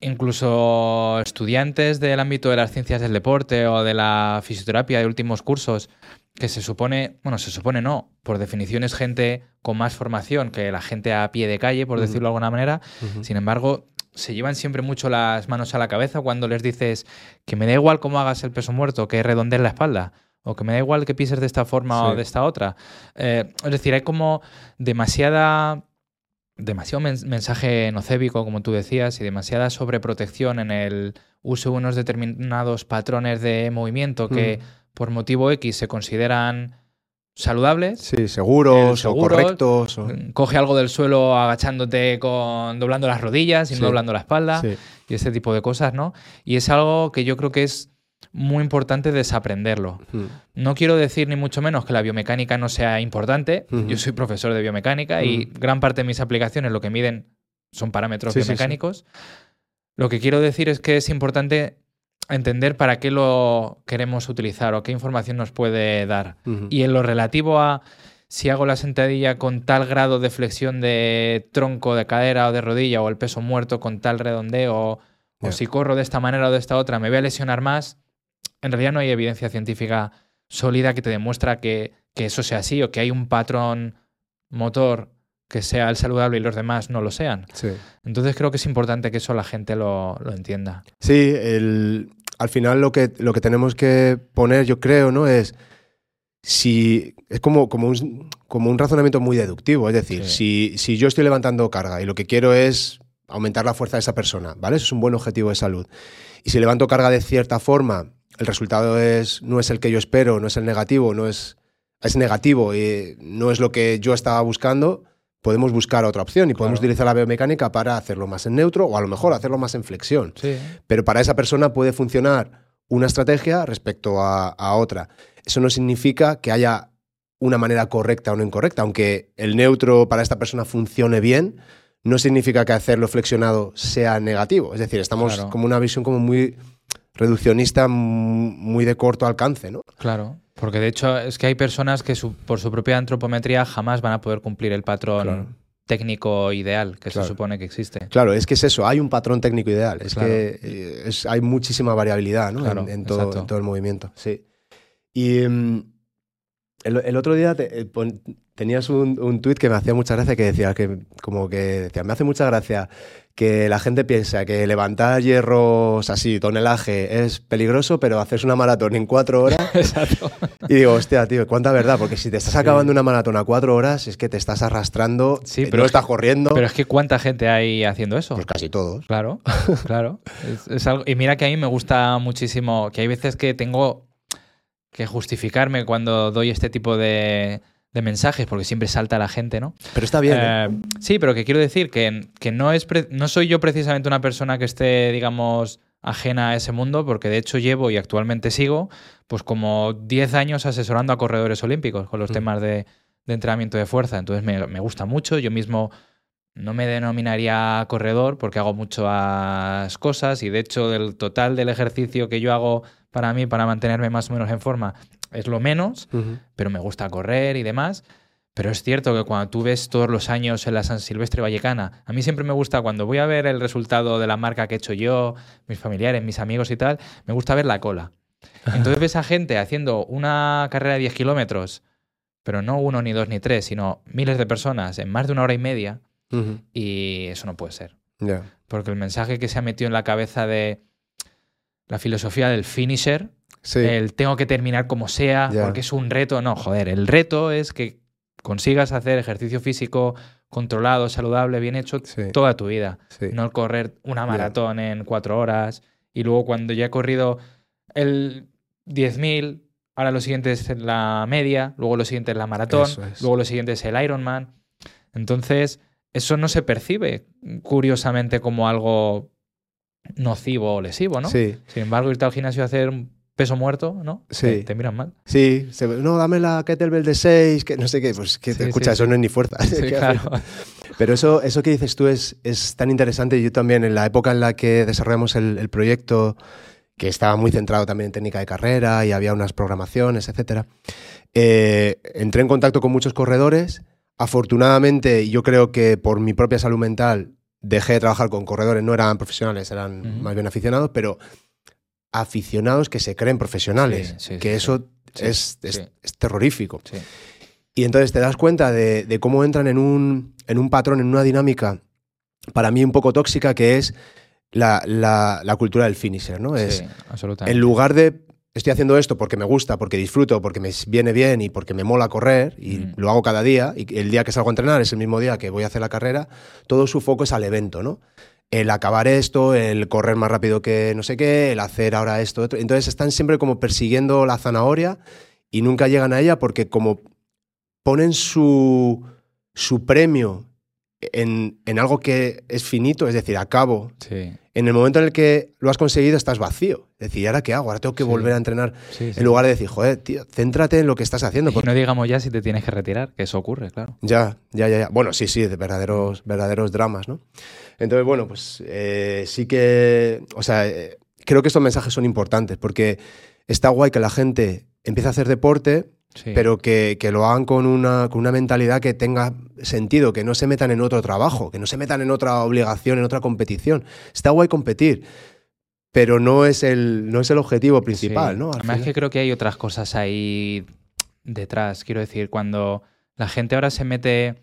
incluso estudiantes del ámbito de las ciencias del deporte o de la fisioterapia de últimos cursos que se supone, bueno, se supone no, por definición es gente con más formación que la gente a pie de calle, por decirlo de alguna manera. Sin embargo, se llevan siempre mucho las manos a la cabeza cuando les dices que me da igual cómo hagas el peso muerto, que redondees la espalda, o que me da igual que pises de esta forma o de esta otra. Eh, es decir, hay como demasiada demasiado mensaje nocébico, como tú decías, y demasiada sobreprotección en el uso de unos determinados patrones de movimiento que por motivo X se consideran saludables. Sí, seguros, o correctos. Mm, coge algo del suelo agachándote con doblando las rodillas y no doblando la espalda y ese tipo de cosas, ¿no? Y es algo que yo creo que es muy importante desaprenderlo. No quiero decir ni mucho menos que la biomecánica no sea importante. Yo soy profesor de biomecánica y gran parte de mis aplicaciones lo que miden son parámetros biomecánicos. Lo que quiero decir es que es importante entender para qué lo queremos utilizar o qué información nos puede dar. Y en lo relativo a si hago la sentadilla con tal grado de flexión de tronco, de cadera o de rodilla, o el peso muerto con tal redondeo, o, si corro de esta manera o de esta otra, me voy a lesionar más, en realidad no hay evidencia científica sólida que te demuestra que, eso sea así o que hay un patrón motor que sea el saludable y los demás no lo sean. Entonces creo que es importante que eso la gente lo, entienda. Sí, al final lo que, lo que tenemos que poner, yo creo, ¿no? Es si es como, como, un, como un razonamiento muy deductivo. Es decir, si, si yo estoy levantando carga y lo que quiero es aumentar la fuerza de esa persona, ¿vale? Eso es un buen objetivo de salud. Y si levanto carga de cierta forma, el resultado es, no es el que yo espero, no es el negativo, no es, es negativo y no es lo que yo estaba buscando, podemos buscar otra opción y podemos utilizar la biomecánica para hacerlo más en neutro o a lo mejor hacerlo más en flexión. Pero para esa persona puede funcionar una estrategia respecto a, otra. Eso no significa que haya una manera correcta o no incorrecta, aunque el neutro para esta persona funcione bien, no significa que hacerlo flexionado sea negativo. Es decir, estamos como una visión como muy reduccionista, muy de corto alcance, ¿no? Claro. Porque de hecho es que hay personas que por su propia antropometría jamás van a poder cumplir el patrón técnico ideal que Claro. se supone que existe. Claro, es que es eso, hay un patrón técnico ideal, es Claro. que eh, es- hay muchísima variabilidad ¿no? En- todo, exacto. en todo el movimiento. Sí. Y mm, el, el otro día te- eh, pon- tenías un, un tuit que me hacía mucha gracia que decía que como que decía, me hace mucha gracia que la gente piensa que levantar hierros así, tonelaje, es peligroso, pero haces una maratón en cuatro horas Exacto. y digo, hostia, tío, cuánta verdad, porque si te estás acabando una maratón a cuatro horas es que te estás arrastrando, Sí, eh, pero no es estás que- corriendo, Pero es que ¿cuánta gente hay haciendo eso? pues casi todos. Claro, claro. Es, es algo, y mira que a mí me gusta muchísimo, que hay veces que tengo que justificarme cuando doy este tipo de, de mensajes, porque siempre salta la gente, ¿no? Pero está bien. ¿eh? Eh, sí, pero que quiero decir que, que no, es no soy yo precisamente una persona que esté, digamos, ajena a ese mundo, porque de hecho llevo y actualmente sigo, pues como 10 años asesorando a corredores olímpicos con los Mm. temas de, de entrenamiento de fuerza. Entonces me, me gusta mucho. Yo mismo no me denominaría corredor porque hago muchas cosas y de hecho del total del ejercicio que yo hago para mí, para mantenerme más o menos en forma, es lo menos pero me gusta correr y demás. Pero es cierto que cuando tú ves todos los años en la San Silvestre Vallecana, a mí siempre me gusta cuando voy a ver el resultado de la marca que he hecho yo, mis familiares, mis amigos y tal, me gusta ver la cola. Entonces ves a gente haciendo una carrera de 10 kilómetros, pero no uno, ni dos, ni tres, sino miles de personas en más de una hora y media, y eso no puede ser. Porque el mensaje que se ha metido en la cabeza de la filosofía del finisher, Sí. el tengo que terminar como sea, porque es un reto. No, joder, el reto es que consigas hacer ejercicio físico controlado, saludable, bien hecho Sí. toda tu vida. sí. No el correr una maratón en cuatro horas y luego cuando ya he corrido el 10.000, ahora lo siguiente es la media, luego lo siguiente es la maratón, es. luego lo siguiente es el Ironman. Entonces, eso no se percibe curiosamente como algo nocivo o lesivo, ¿no? Sí, Sin embargo, irte al gimnasio a hacer un peso muerto, ¿no? Sí. Te, te miran mal. sí. se- no, dame la kettlebell de 6, que no sé qué. Pues que Sí, te escucha, sí, eso sí. no es ni fuerza. Sí, ¿Qué claro. Pero eso, eso que dices tú es, es tan interesante. Yo también, en la época en la que desarrollamos el, el proyecto, que estaba muy centrado también en técnica de carrera y había unas programaciones, etcétera, eh, entré en contacto con muchos corredores. Afortunadamente, yo creo que por mi propia salud mental dejé de trabajar con corredores, no eran profesionales, eran Ujú. más bien aficionados, pero aficionados que se creen profesionales, Sí, sí, que sí, eso es, es- terrorífico. Y entonces te das cuenta de, de cómo entran en un, en un patrón, en una dinámica, para mí un poco tóxica, que es la, la- la cultura del finisher, ¿no? Es, en lugar de estoy haciendo esto porque me gusta, porque disfruto, porque me viene bien y porque me mola correr y Mm. lo hago cada día y el día que salgo a entrenar es el mismo día que voy a hacer la carrera, todo su foco es al evento, ¿no? El acabar esto, el correr más rápido que no sé qué, el hacer ahora esto, otro. Entonces están siempre como persiguiendo la zanahoria y nunca llegan a ella porque como ponen su, su premio en, en algo que es finito, es decir, acabo, Sí, en el momento en el que lo has conseguido estás vacío. Es decir, ¿y ahora qué hago? Ahora tengo que Sí. volver a entrenar. sí. En lugar de decir, joder, tío, céntrate en lo que estás haciendo. Y no digamos ya si te tienes que retirar, que eso ocurre, claro. Ya, ya, ya, ya. Bueno, sí, sí, de verdaderos, verdaderos dramas, ¿no? Entonces, bueno, pues eh, sí que, o sea, eh, creo que estos mensajes son importantes porque está guay que la gente empiece a hacer deporte, Sí. pero que, que lo hagan con una, con una mentalidad que tenga sentido, que no se metan en otro trabajo, que no se metan en otra obligación, en otra competición. Está guay competir, pero no es el, no es el objetivo principal, Sí. ¿no? Al Además final. que creo que hay otras cosas ahí detrás. Quiero decir, cuando la gente ahora se mete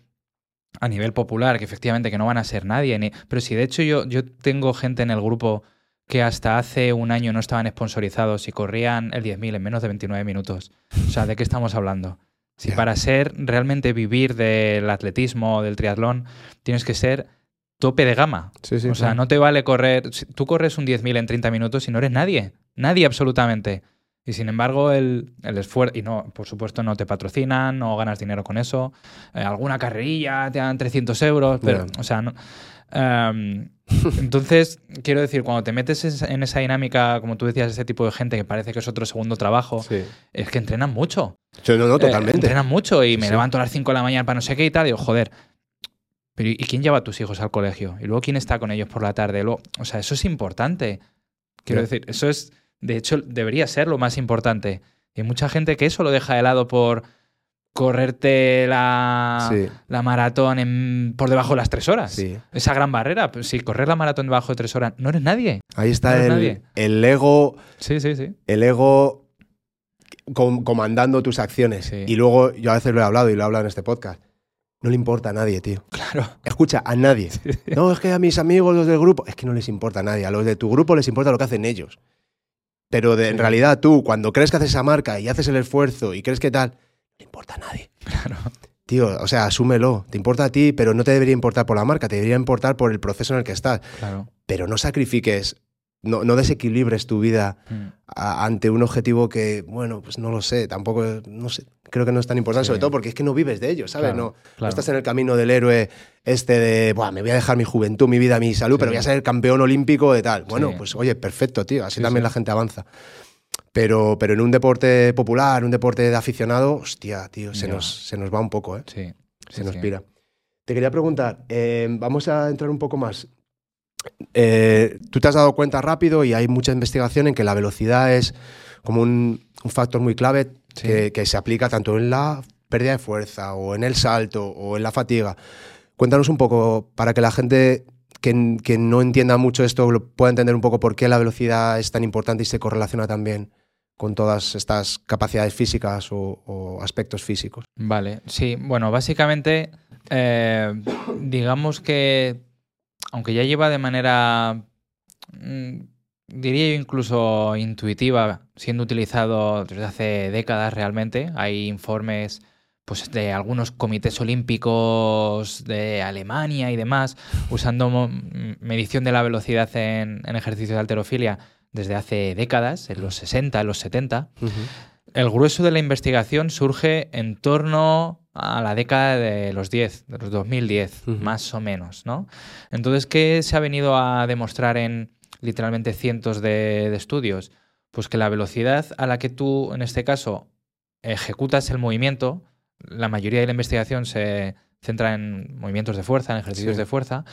a nivel popular, que efectivamente que no van a ser nadie, ni- pero si de hecho yo, yo tengo gente en el grupo que hasta hace un año no estaban sponsorizados y corrían el 10.000 en menos de 29 minutos. O sea, ¿de qué estamos hablando? Si para ser realmente vivir del atletismo o del triatlón tienes que ser tope de gama. Sí, sí, o sea, no te vale correr. Tú corres un 10.000 en 30 minutos y no eres nadie. Nadie absolutamente. Y sin embargo, el, el esfuerzo. Y no, por supuesto, no te patrocinan, no ganas dinero con eso. Eh, alguna carrerilla te dan 300 euros, pero, Ya. o sea, no. Em, entonces, quiero decir, cuando te metes es- en esa dinámica, como tú decías, ese tipo de gente que parece que es otro segundo trabajo, Sí. es que entrenan mucho. Sí, no, no, Eh, totalmente. entrenan mucho y me Sí. levanto a las 5 de la mañana para no sé qué y tal. Digo, joder. Pero ¿y quién lleva a tus hijos al colegio? Y luego quién está con ellos por la tarde. Luego, o sea, eso es importante. Quiero Ya. decir, eso es, de hecho, debería ser lo más importante. Y hay mucha gente que eso lo deja de lado por correrte la, Sí. la maratón en- por debajo de las tres horas. Sí. Esa gran barrera. Pues, si correr la maratón debajo de tres horas, no eres nadie. Ahí está No el, nadie. el ego, Sí, sí, sí. el ego com- comandando tus acciones. Sí. Y luego, yo a veces lo he hablado y lo he hablado en este podcast. No le importa a nadie, tío. Claro. Escucha, a nadie. No, es que a mis amigos, los del grupo, es que no les importa a nadie. A los de tu grupo les importa lo que hacen ellos. Pero de- en realidad tú, cuando crees que haces esa marca y haces el esfuerzo y crees que tal, no le importa a nadie. Claro. Tío, o sea, asúmelo. Te importa a ti, pero no te debería importar por la marca, te debería importar por el proceso en el que estás. Claro. Pero no sacrifiques, no, no desequilibres tu vida Mm. a- ante un objetivo que, bueno, pues no lo sé, tampoco, no sé, creo que no es tan importante, Sí. sobre todo porque es que no vives de ello, ¿sabes? Claro, no, estás en el camino del héroe este de, Buah, me voy a dejar mi juventud, mi vida, mi salud, Sí. pero voy a ser campeón olímpico de tal. Bueno, Sí. pues oye, perfecto, tío, así Sí, también la gente avanza. Pero, pero en un deporte popular, un deporte de aficionado, hostia, tío, se, nos, se nos va un poco, ¿eh? Sí. Se nos pira. Te quería preguntar, eh, vamos a entrar un poco más. Eh, tú te has dado cuenta rápido y hay mucha investigación en que la velocidad es como un, un factor muy clave Sí. que, que se aplica tanto en la pérdida de fuerza o en el salto o en la fatiga. Cuéntanos un poco para que la gente que, que no entienda mucho esto lo pueda entender un poco por qué la velocidad es tan importante y se correlaciona también con todas estas capacidades físicas o, o aspectos físicos. Vale, sí, bueno, básicamente, eh, digamos que, aunque ya lleva de manera, mm, diría yo incluso intuitiva, siendo utilizado desde hace décadas realmente, hay informes pues, de algunos comités olímpicos de Alemania y demás, usando mm, medición de la velocidad en, en ejercicios de alterofilia desde hace décadas, en los 60, en los 70. El grueso de la investigación surge en torno a la década de los 10, de los 2010, Ujú. más o menos, ¿no? Entonces, ¿qué se ha venido a demostrar en literalmente cientos de, de estudios? Pues que la velocidad a la que tú, en este caso, ejecutas el movimiento, la mayoría de la investigación se centra en movimientos de fuerza, en ejercicios Sí. de fuerza,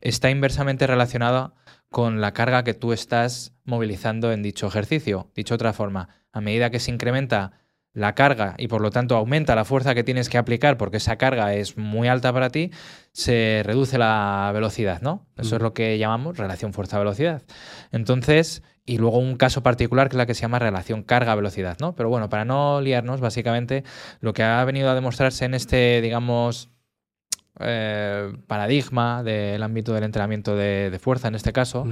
está inversamente relacionada con la carga que tú estás movilizando en dicho ejercicio. Dicho de otra forma, a medida que se incrementa la carga y por lo tanto aumenta la fuerza que tienes que aplicar porque esa carga es muy alta para ti, se reduce la velocidad, ¿no? Eso es Ujú. lo que llamamos relación fuerza-velocidad. Entonces, y luego un caso particular que es la que se llama relación carga-velocidad, ¿no? Pero bueno, para no liarnos, básicamente lo que ha venido a demostrarse en este, digamos, eh, paradigma del ámbito del entrenamiento de, de fuerza, en este caso,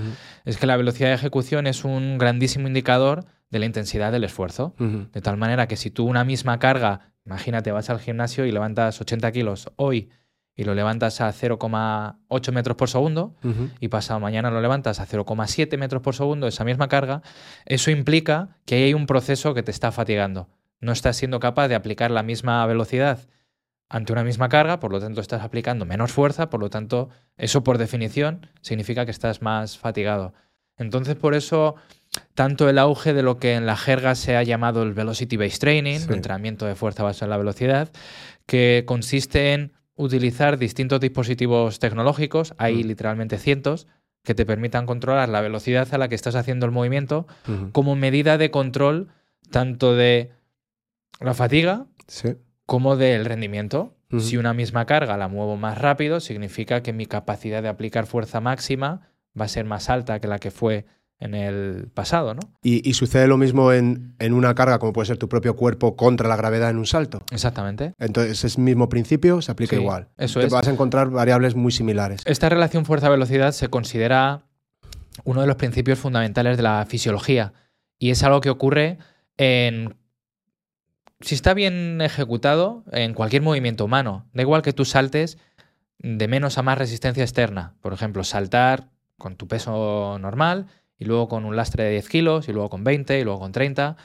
es que la velocidad de ejecución es un grandísimo indicador de la intensidad del esfuerzo. De tal manera que si tú una misma carga, imagínate, vas al gimnasio y levantas 80 kilos hoy y lo levantas a 0,8 metros por segundo y pasado mañana lo levantas a 0,7 metros por segundo, esa misma carga, eso implica que hay un proceso que te está fatigando. No estás siendo capaz de aplicar la misma velocidad ante una misma carga, por lo tanto estás aplicando menos fuerza, por lo tanto eso por definición significa que estás más fatigado. Entonces por eso tanto el auge de lo que en la jerga se ha llamado el velocity based training, Sí. el entrenamiento de fuerza basado en la velocidad, que consiste en utilizar distintos dispositivos tecnológicos, hay Mm. literalmente cientos, que te permitan controlar la velocidad a la que estás haciendo el movimiento como medida de control tanto de la fatiga Sí. como del rendimiento. Si una misma carga la muevo más rápido, significa que mi capacidad de aplicar fuerza máxima va a ser más alta que la que fue en el pasado, ¿no? Y, y sucede lo mismo en, en una carga, como puede ser tu propio cuerpo contra la gravedad en un salto. Exactamente. Entonces, ese mismo principio se aplica Sí, igual. eso Te es. vas a encontrar variables muy similares. Esta relación fuerza-velocidad se considera uno de los principios fundamentales de la fisiología y es algo que ocurre en... Si está bien ejecutado, en cualquier movimiento humano, da igual que tú saltes de menos a más resistencia externa. Por ejemplo, saltar con tu peso normal y luego con un lastre de 10 kilos y luego con 20 y luego con 30.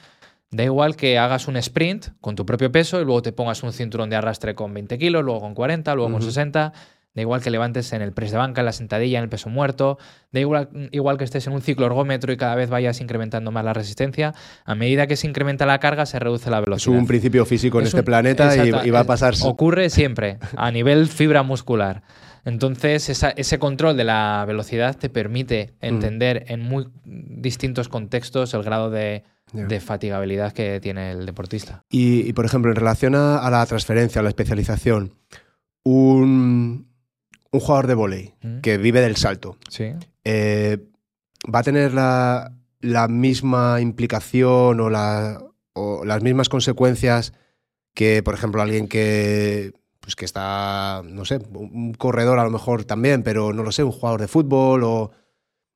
Da igual que hagas un sprint con tu propio peso y luego te pongas un cinturón de arrastre con 20 kilos, luego con 40, luego con Ujú. 60. Da igual que levantes en el press de banca, en la sentadilla, en el peso muerto. Da igual, igual que estés en un ciclo ergómetro y cada vez vayas incrementando más la resistencia. A medida que se incrementa la carga, se reduce la Es velocidad. un principio físico en Es este un- planeta y, y va a es- pasar. Ocurre siempre, a nivel fibra muscular. Entonces, esa- ese control de la velocidad te permite entender en muy distintos contextos el grado de de fatigabilidad que tiene el deportista. Y, por ejemplo, en relación a, la transferencia, a la especialización, un, jugador de volei mm. que vive del salto, eh, ¿va a tener la, misma implicación o, o, las mismas consecuencias que, por ejemplo, alguien que, pues que está, no sé, un corredor a lo mejor también, pero no lo sé, un jugador de fútbol o...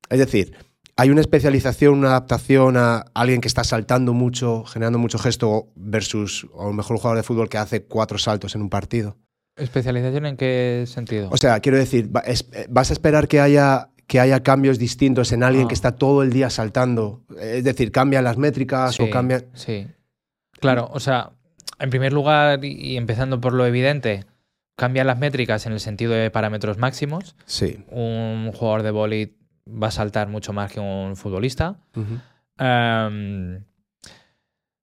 Es decir, ¿Hay una especialización, una adaptación a alguien que está saltando mucho, generando mucho gesto, versus a lo mejor un jugador de fútbol que hace cuatro saltos en un partido? ¿Especialización en qué sentido? O sea, quiero decir, ¿vas a esperar que haya, que haya cambios distintos en alguien que está todo el día saltando? Es decir, ¿cambian las métricas o cambian...? Sí, claro, o sea, en primer lugar, y empezando por lo evidente, cambian las métricas en el sentido de parámetros máximos. Sí. Un jugador de boli va a saltar mucho más que un futbolista. Em,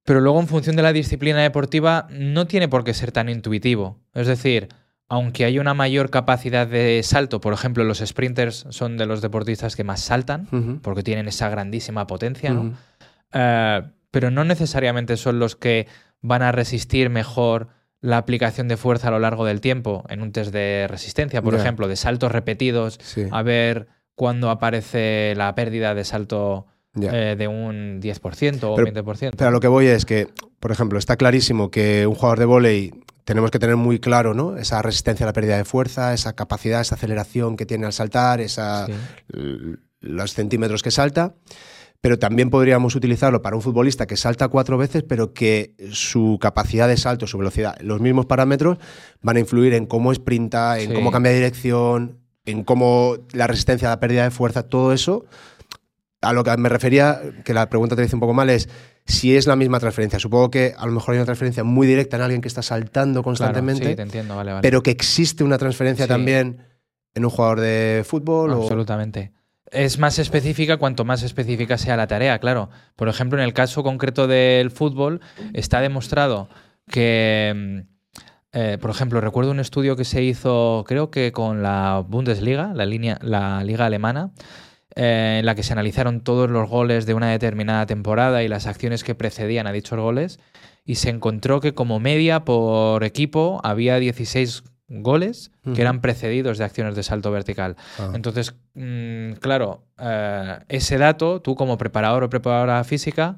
pero luego, en función de la disciplina deportiva, no tiene por qué ser tan intuitivo. Es decir, aunque hay una mayor capacidad de salto, por ejemplo, los sprinters son de los deportistas que más saltan, porque tienen esa grandísima potencia, ¿no? Eh, pero no necesariamente son los que van a resistir mejor la aplicación de fuerza a lo largo del tiempo en un test de resistencia, por ejemplo, de saltos repetidos, a ver cuando aparece la pérdida de salto eh, de un 10% o 20%. Pero lo que voy es que, por ejemplo, está clarísimo que un jugador de volei tenemos que tener muy claro ¿no? esa resistencia a la pérdida de fuerza, esa capacidad, esa aceleración que tiene al saltar, esa, los centímetros que salta. Pero también podríamos utilizarlo para un futbolista que salta cuatro veces, pero que su capacidad de salto, su velocidad, los mismos parámetros van a influir en cómo sprinta, en cómo cambia de dirección, en cómo la resistencia a la pérdida de fuerza, todo eso, a lo que me refería, que la pregunta te dice un poco mal, es si es la misma transferencia. Supongo que a lo mejor hay una transferencia muy directa en alguien que está saltando constantemente, te entiendo, vale, vale. pero que existe una transferencia también en un jugador de fútbol. Absolutamente. Es más específica cuanto más específica sea la tarea, claro. Por ejemplo, en el caso concreto del fútbol, está demostrado que mm, eh, por ejemplo, recuerdo un estudio que se hizo, creo que con la Bundesliga, la, liga alemana, eh, en la que se analizaron todos los goles de una determinada temporada y las acciones que precedían a dichos goles, y se encontró que como media por equipo había 16 goles que eran precedidos de acciones de salto vertical. Ah. Entonces, mm, claro, eh, ese dato, tú como preparador o preparadora física,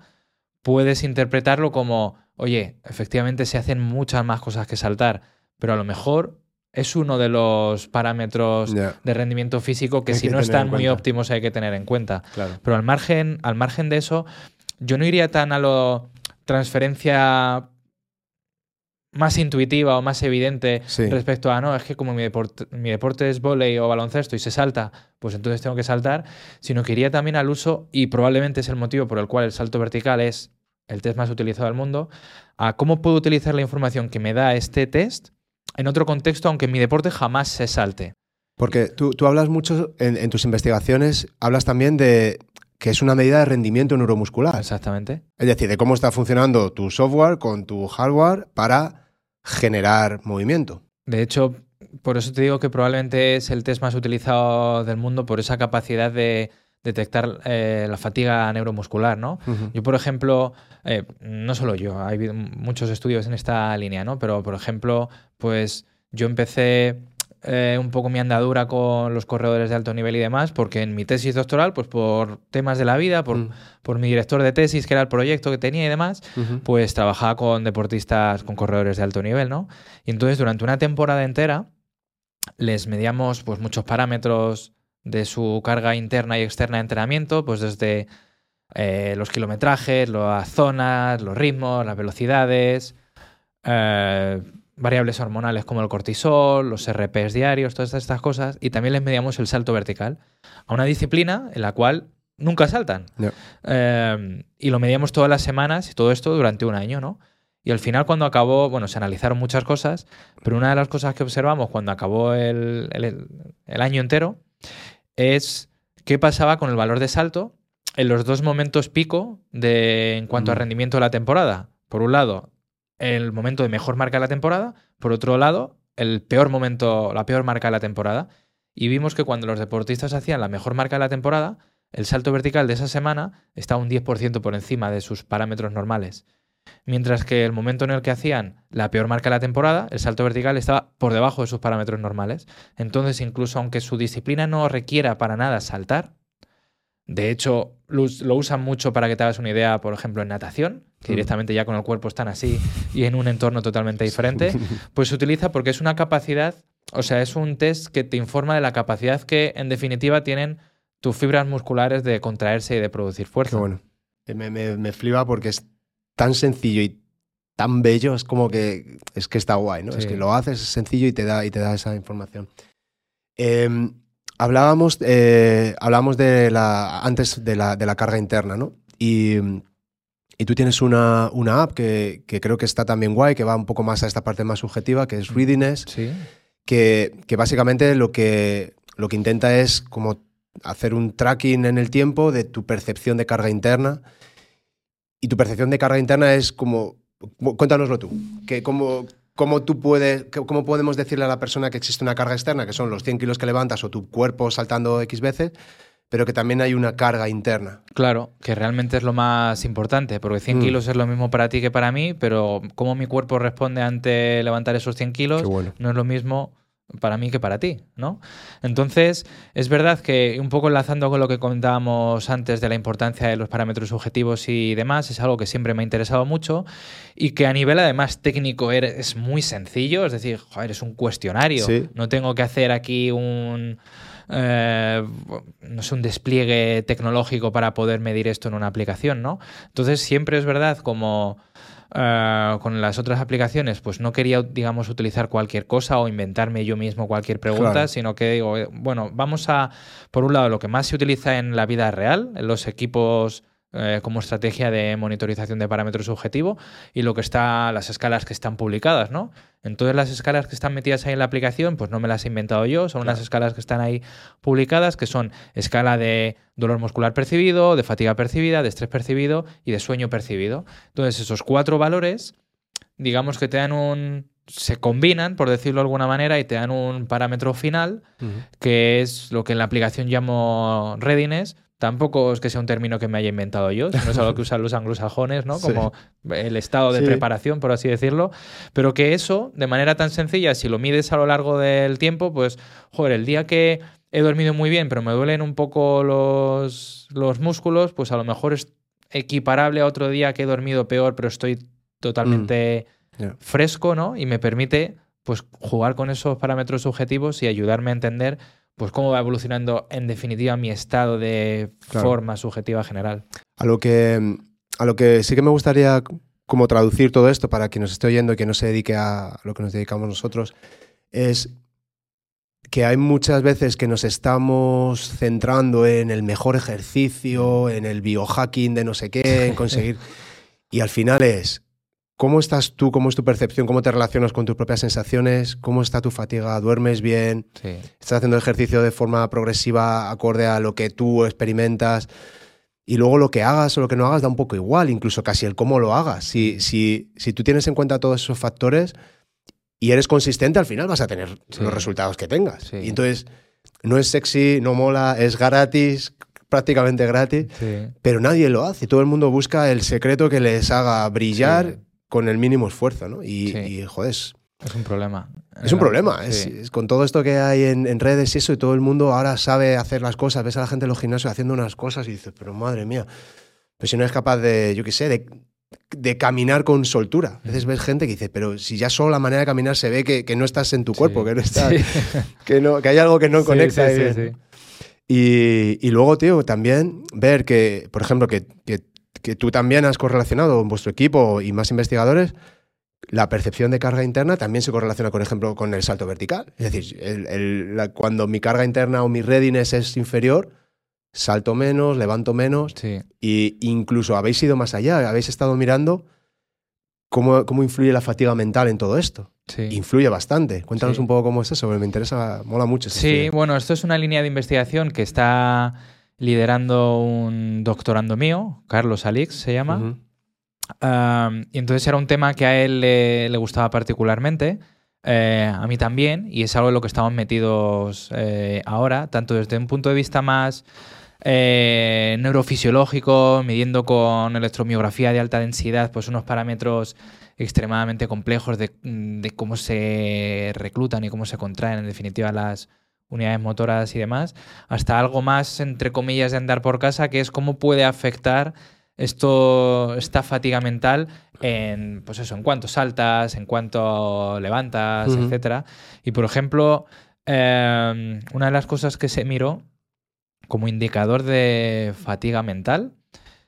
puedes interpretarlo como oye, efectivamente se hacen muchas más cosas que saltar, pero a lo mejor es uno de los parámetros de rendimiento físico que si no están muy óptimos hay que tener en cuenta. Pero al margen, al margen de eso, yo no iría tan a lo transferencia más intuitiva o más evidente respecto a no, es que como mi deporte, mi deporte es volei o baloncesto y se salta, pues entonces tengo que saltar, sino que iría también al uso, y probablemente es el motivo por el cual el salto vertical es el test más utilizado del mundo, a cómo puedo utilizar la información que me da este test en otro contexto, aunque en mi deporte jamás se salte. Porque tú, hablas mucho en, tus investigaciones, hablas también de que es una medida de rendimiento neuromuscular. Exactamente. Es decir, de cómo está funcionando tu software con tu hardware para generar movimiento. De hecho, por eso te digo que probablemente es el test más utilizado del mundo por esa capacidad de detectar eh, la fatiga neuromuscular, ¿no? Yo, por ejemplo, eh, no solo yo, hay muchos estudios en esta línea, ¿no? Pero, por ejemplo, pues yo empecé eh, un poco mi andadura con los corredores de alto nivel y demás, porque en mi tesis doctoral, pues por temas de la vida, por, mm. por mi director de tesis, que era el proyecto que tenía y demás, pues trabajaba con deportistas, con corredores de alto nivel, ¿no? Y entonces durante una temporada entera les medíamos pues muchos parámetros de su carga interna y externa de entrenamiento, pues desde eh, los kilometrajes, las zonas, los ritmos, las velocidades, eh, variables hormonales como el cortisol, los RPs diarios, todas estas cosas, y también les medíamos el salto vertical a una disciplina en la cual nunca saltan. Eh, y lo medíamos todas las semanas y todo esto durante un año, ¿no? Y al final cuando acabó, bueno, se analizaron muchas cosas, pero una de las cosas que observamos cuando acabó el año entero es qué pasaba con el valor de salto en los dos momentos pico de, en cuanto a rendimiento de la temporada. Por un lado, el momento de mejor marca de la temporada, por otro lado, el peor momento, la peor marca de la temporada. Y vimos que cuando los deportistas hacían la mejor marca de la temporada, el salto vertical de esa semana estaba un 10% por encima de sus parámetros normales. Mientras que el momento en el que hacían la peor marca de la temporada, el salto vertical estaba por debajo de sus parámetros normales. Entonces, incluso aunque su disciplina no requiera para nada saltar, de hecho, lo usan mucho para que te hagas una idea, por ejemplo, en natación, que directamente ya con el cuerpo están así y en un entorno totalmente diferente, pues se utiliza porque es una capacidad, o sea, es un test que te informa de la capacidad que en definitiva tienen tus fibras musculares de contraerse y de producir fuerza. Qué bueno. Me, me, me flipa porque es tan sencillo y tan bello, es como que es que está guay, ¿no? Es que lo haces, es sencillo y te da, y te da esa información. Em, hablábamos, eh, hablábamos de la, antes de la, de la carga interna, ¿no? Y, y tú tienes una, una app que, que, creo que está también guay, que va un poco más a esta parte más subjetiva, que es mm. Readiness, que, que, básicamente lo que, lo que intenta es como hacer un tracking en el tiempo de tu percepción de carga interna. Y tu percepción de carga interna es como, cuéntanoslo tú, que cómo, cómo, tú puedes, cómo podemos decirle a la persona que existe una carga externa, que son los 100 kilos que levantas o tu cuerpo saltando X veces, pero que también hay una carga interna. Claro, que realmente es lo más importante, porque 100 mm. kilos es lo mismo para ti que para mí, pero cómo mi cuerpo responde ante levantar esos 100 kilos no es lo mismo para mí que para ti, ¿no? Entonces, es verdad que un poco enlazando con lo que comentábamos antes de la importancia de los parámetros subjetivos y demás, es algo que siempre me ha interesado mucho y que a nivel además técnico es muy sencillo, es decir, joder, es un cuestionario, no tengo que hacer aquí un... Eh, no sé, un despliegue tecnológico para poder medir esto en una aplicación, ¿no? Entonces siempre es verdad como eh, con las otras aplicaciones, pues no quería, digamos, utilizar cualquier cosa o inventarme yo mismo cualquier pregunta, sino que digo, bueno, vamos a, por un lado, lo que más se utiliza en la vida real, en los equipos eh, como estrategia de monitorización de parámetros subjetivo y lo que está, las escalas que están publicadas, ¿no? Entonces las escalas que están metidas ahí en la aplicación, pues no me las he inventado yo, son unas escalas que están ahí publicadas, que son escala de dolor muscular percibido, de fatiga percibida, de estrés percibido y de sueño percibido. Entonces esos cuatro valores, digamos que te dan un, se combinan, por decirlo de alguna manera, y te dan un parámetro final, que es lo que en la aplicación llamo readiness, Tampoco es que sea un término que me haya inventado yo, sino es algo que usan los anglosajones, ¿no? Como el estado de preparación, por así decirlo. Pero que eso, de manera tan sencilla, si lo mides a lo largo del tiempo, pues, joder, el día que he dormido muy bien, pero me duelen un poco los, los músculos, pues a lo mejor es equiparable a otro día que he dormido peor, pero estoy totalmente mm, fresco, ¿no? Y me permite, pues, jugar con esos parámetros subjetivos y ayudarme a entender pues cómo va evolucionando en definitiva mi estado de forma subjetiva general. A lo que a lo que sí que me gustaría como traducir todo esto para quien nos esté oyendo y que no se dedique a lo que nos dedicamos nosotros es que hay muchas veces que nos estamos centrando en el mejor ejercicio, en el biohacking de no sé qué, en conseguir y al final es ¿Cómo estás tú? ¿Cómo es tu percepción? ¿Cómo te relacionas con tus propias sensaciones? ¿Cómo está tu fatiga? ¿Duermes bien? ¿Estás haciendo ejercicio de forma progresiva acorde a lo que tú experimentas? Y luego lo que hagas o lo que no hagas da un poco igual, incluso casi el cómo lo hagas. Si, si, si tú tienes en cuenta todos esos factores y eres consistente, al final vas a tener los resultados que tengas. Y entonces, no es sexy, no mola, es gratis, prácticamente gratis, pero nadie lo hace. Todo el mundo busca el secreto que les haga brillar con el mínimo esfuerzo, ¿no? Y, joder, es, un problema. Es un problema. Es, con todo esto que hay en, redes y eso, y todo el mundo ahora sabe hacer las cosas. Ves a la gente en los gimnasios haciendo unas cosas y dices, pero madre mía, pues si no es capaz de, yo qué sé, de, caminar con soltura. A veces ves gente que dice, pero si ya solo la manera de caminar se ve que, no estás en tu cuerpo, que no estás, que, no, que hay algo que no conecta. Y, y, luego, tío, también ver que, por ejemplo, que, que que tú también has correlacionado en vuestro equipo y más investigadores, la percepción de carga interna también se correlaciona, por ejemplo, con el salto vertical. Es decir, cuando mi carga interna o mi readiness es inferior, salto menos, levanto menos. Y incluso habéis ido más allá, habéis estado mirando cómo, cómo influye la fatiga mental en todo esto. Influye bastante. Cuéntanos un poco cómo es eso, me interesa, mola mucho. Sí, bueno, esto es una línea de investigación que está liderando un doctorando mío, Carlos Alix se llama. y entonces era un tema que a él le, gustaba particularmente, eh, a mí también, y es algo en lo que estamos metidos eh, ahora, tanto desde un punto de vista más eh, neurofisiológico, midiendo con electromiografía de alta densidad, pues unos parámetros extremadamente complejos de, de cómo se reclutan y cómo se contraen, en definitiva, las unidades motoras y demás, hasta algo más, entre comillas, de andar por casa, que es cómo puede afectar esto, esta fatiga mental en, pues eso, en cuanto saltas, en cuanto levantas, Ujú. etcétera. Y por ejemplo, eh, una de las cosas que se miró como indicador de fatiga mental,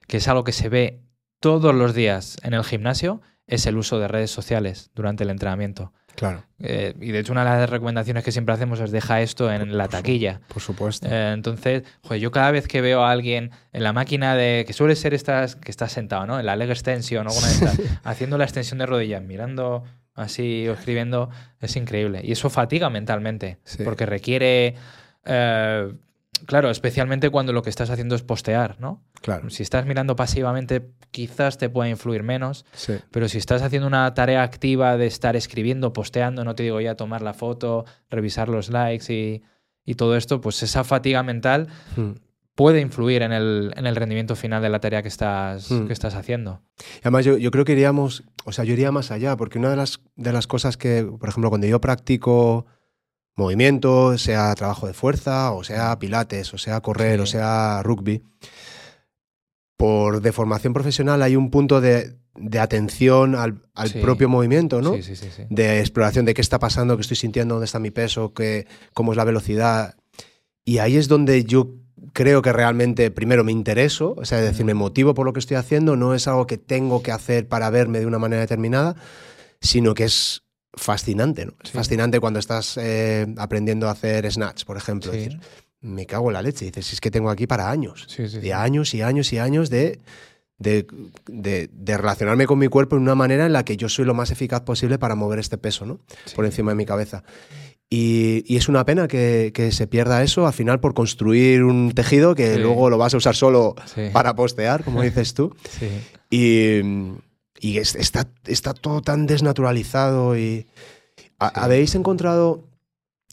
que es algo que se ve todos los días en el gimnasio, es el uso de redes sociales durante el entrenamiento. Claro, Eh, y de hecho, una de las recomendaciones que siempre hacemos es deja esto en la taquilla. por supuesto. Eh, entonces, joder, yo cada vez que veo a alguien en la máquina de. que suele ser estas. que estás sentado, ¿no? En la leg extension o alguna de estas, haciendo la extensión de rodillas, mirando así o escribiendo, es increíble. Y eso fatiga mentalmente, Sí. porque requiere. eh, claro, especialmente cuando lo que estás haciendo es postear, ¿no? claro, Si estás mirando pasivamente, quizás te pueda influir menos. sí. Pero si estás haciendo una tarea activa de estar escribiendo, posteando, no te digo ya tomar la foto, revisar los likes y, y todo esto, pues esa fatiga mental Mm. puede influir en el, en el rendimiento final de la tarea que estás, Hmm. que estás haciendo. Además, yo, yo creo que iríamos, o sea, yo iría más allá, porque una de las, de las cosas que, por ejemplo, cuando yo practico movimiento, sea trabajo de fuerza, o sea pilates, o sea correr, Sí. o sea rugby, por deformación profesional hay un punto de, de atención al, al Sí. propio movimiento, ¿no? Sí, sí, sí. sí. de exploración de qué está pasando, qué estoy sintiendo, dónde está mi peso, qué, cómo es la velocidad. Y ahí es donde yo creo que realmente primero me intereso, o sea, es decir, me motivo por lo que estoy haciendo, no es algo que tengo que hacer para verme de una manera determinada, sino que es fascinante, ¿no? Es Sí. fascinante cuando estás eh, aprendiendo a hacer snatch, por ejemplo. Sí. Decir, me cago en la leche. Dices, "Si es que tengo aquí para años. Sí, sí, sí. De años y años y años de, de, de- de relacionarme con mi cuerpo en una manera en la que yo soy lo más eficaz posible para mover este peso, ¿no? Por encima de mi cabeza. Y, y es una pena que, que se pierda eso al final por construir un tejido que luego lo vas a usar solo para postear, como dices tú. Sí. Y, y es- está, está todo tan desnaturalizado. Y, ¿ha- Sí. ¿Habéis encontrado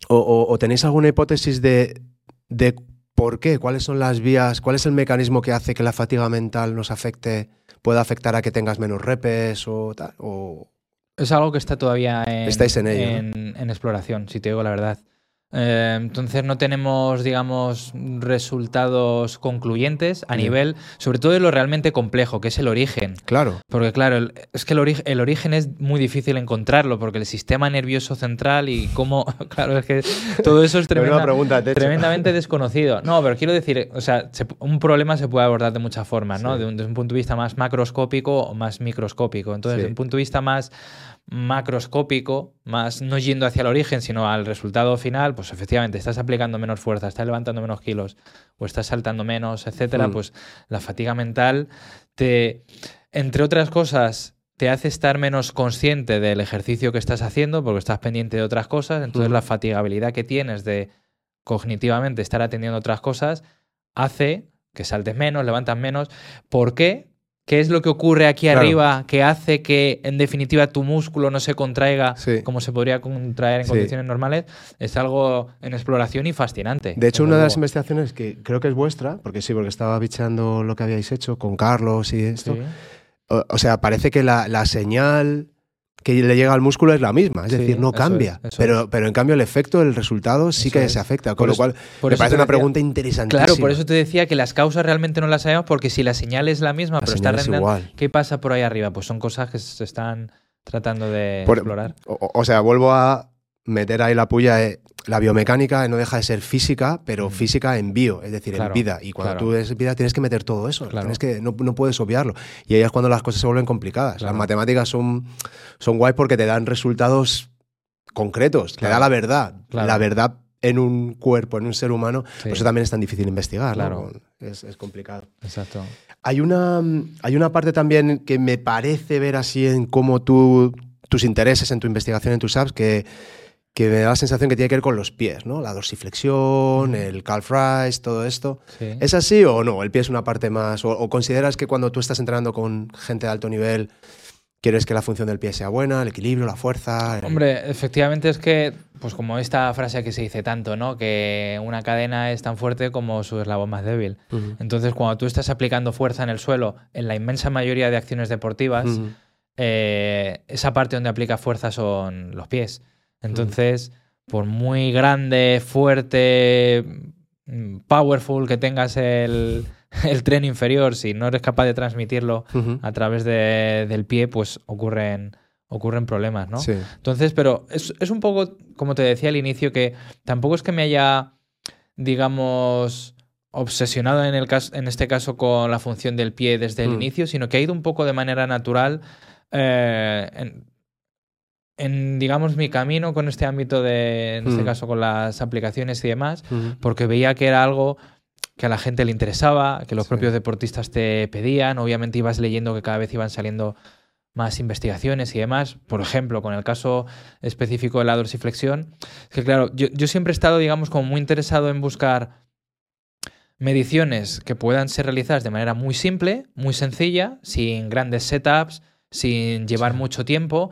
o, o- o tenéis alguna hipótesis de, de por qué? ¿Cuáles son las vías? ¿Cuál es el mecanismo que hace que la fatiga mental nos afecte? ¿Pueda afectar a que tengas menos repes o tal? O, Es algo que está todavía en, Estáis en ello, en- en exploración, si te digo la verdad. Eh, entonces no tenemos, digamos, resultados concluyentes a nivel, sobre todo de lo realmente complejo, que es el origen. claro, Porque claro, el- es que el, ori- el origen es muy difícil encontrarlo, porque el sistema nervioso central y cómo, claro, es que todo eso es tremenda- pregunta, tremendamente desconocido. No, pero quiero decir, o sea, se- un problema se puede abordar de muchas formas, ¿no? Sí. De un, desde un punto de vista más macroscópico o más microscópico. Entonces, Sí. desde un punto de vista más macroscópico, más no yendo hacia el origen, sino al resultado final, pues efectivamente estás aplicando menos fuerza, estás levantando menos kilos o estás saltando menos, etcétera, Mm. pues la fatiga mental te, entre otras cosas, te hace estar menos consciente del ejercicio que estás haciendo porque estás pendiente de otras cosas. Entonces, Mm. la fatigabilidad que tienes de cognitivamente estar atendiendo otras cosas hace que saltes menos, levantas menos. ¿Por qué? ¿Qué es lo que ocurre aquí Claro. arriba que hace que, en definitiva, tu músculo no se contraiga Sí. como se podría contraer en Sí. condiciones normales? Es algo en exploración y fascinante. De hecho, una de las investigaciones que creo que es vuestra, porque sí, porque estaba bicheando lo que habíais hecho con Carlos y esto. Sí. O, o sea, parece que la, la señal que le llega al músculo es la misma, es Sí, decir, no cambia. es, pero, pero en cambio el efecto, el resultado sí Eso que es. se afecta. Por Con lo cual, por me parece una decía- pregunta interesantísima. Claro, por eso te decía que las causas realmente no las sabemos porque si la señal es la misma, La pero está es igual. ¿qué pasa por ahí arriba? Pues son cosas que se están tratando de Por- explorar. O, o sea, vuelvo a meter ahí la puya. eh, la biomecánica no deja de ser física, pero física en bio, es decir, Claro, en vida. Y cuando claro. tú eres vida tienes que meter todo eso. Claro. Tienes que, no, no puedes obviarlo. Y ahí es cuando las cosas se vuelven complicadas. Las matemáticas son, son guay porque te dan resultados concretos, te da la verdad. La verdad en un cuerpo, en un ser humano, Sí, por eso también es tan difícil investigar. ¿no? Claro. Es, es complicado. Exacto. Hay una, hay una parte también que me parece ver así en cómo tú, tus intereses en tu investigación, en tus apps, que, que me da la sensación que tiene que ver con los pies, ¿no? La dorsiflexión, el calf rise, todo esto. Sí. ¿Es así o no? ¿El pie es una parte más? ¿O, o consideras que cuando tú estás entrenando con gente de alto nivel, quieres que la función del pie sea buena, el equilibrio, la fuerza? el- Hombre, efectivamente es que pues como esta frase que se dice tanto, ¿no? Que una cadena es tan fuerte como su eslabón más débil. Entonces, cuando tú estás aplicando fuerza en el suelo, en la inmensa mayoría de acciones deportivas, eh, esa parte donde aplica fuerza son los pies. Entonces, por muy grande, fuerte, mm, powerful que tengas el, tren inferior, si no eres capaz de transmitirlo a través del pie, pues ocurren, ocurren problemas, ¿no? Entonces, pero es, es, un poco, como te decía al inicio, que tampoco es que me haya, digamos, obsesionado en, el caso, en este caso con la función del pie desde el inicio, sino que ha ido un poco de manera natural eh, en, digamos, mi camino con este ámbito de, en este mm. caso, con las aplicaciones y demás, porque veía que era algo que a la gente le interesaba, que los propios deportistas te pedían, obviamente ibas leyendo que cada vez iban saliendo más investigaciones y demás. Por ejemplo, con el caso específico de la dorsiflexión, que claro, yo, yo siempre he estado, digamos, como muy interesado en buscar mediciones que puedan ser realizadas de manera muy simple, muy sencilla, sin grandes setups, sin llevar mucho tiempo.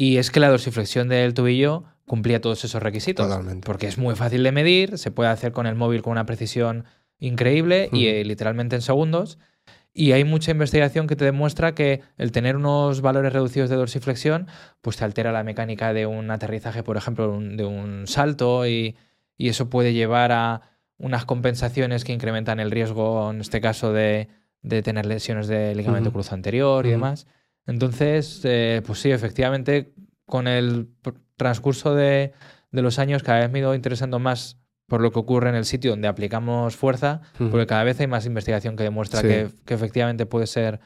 Y es que la dorsiflexión del tobillo cumplía todos esos requisitos. Totalmente. Porque es muy fácil de medir, se puede hacer con el móvil con una precisión increíble y eh, literalmente en segundos. Y hay mucha investigación que te demuestra que el tener unos valores reducidos de dorsiflexión, pues te altera la mecánica de un aterrizaje, por ejemplo, de un salto, y, eso puede llevar a unas compensaciones que incrementan el riesgo, en este caso, de, tener lesiones de ligamento cruzado anterior y demás. Entonces, eh, pues sí, efectivamente, con el transcurso de, los años cada vez me he ido interesando más por lo que ocurre en el sitio donde aplicamos fuerza, porque cada vez hay más investigación que demuestra que, efectivamente puede ser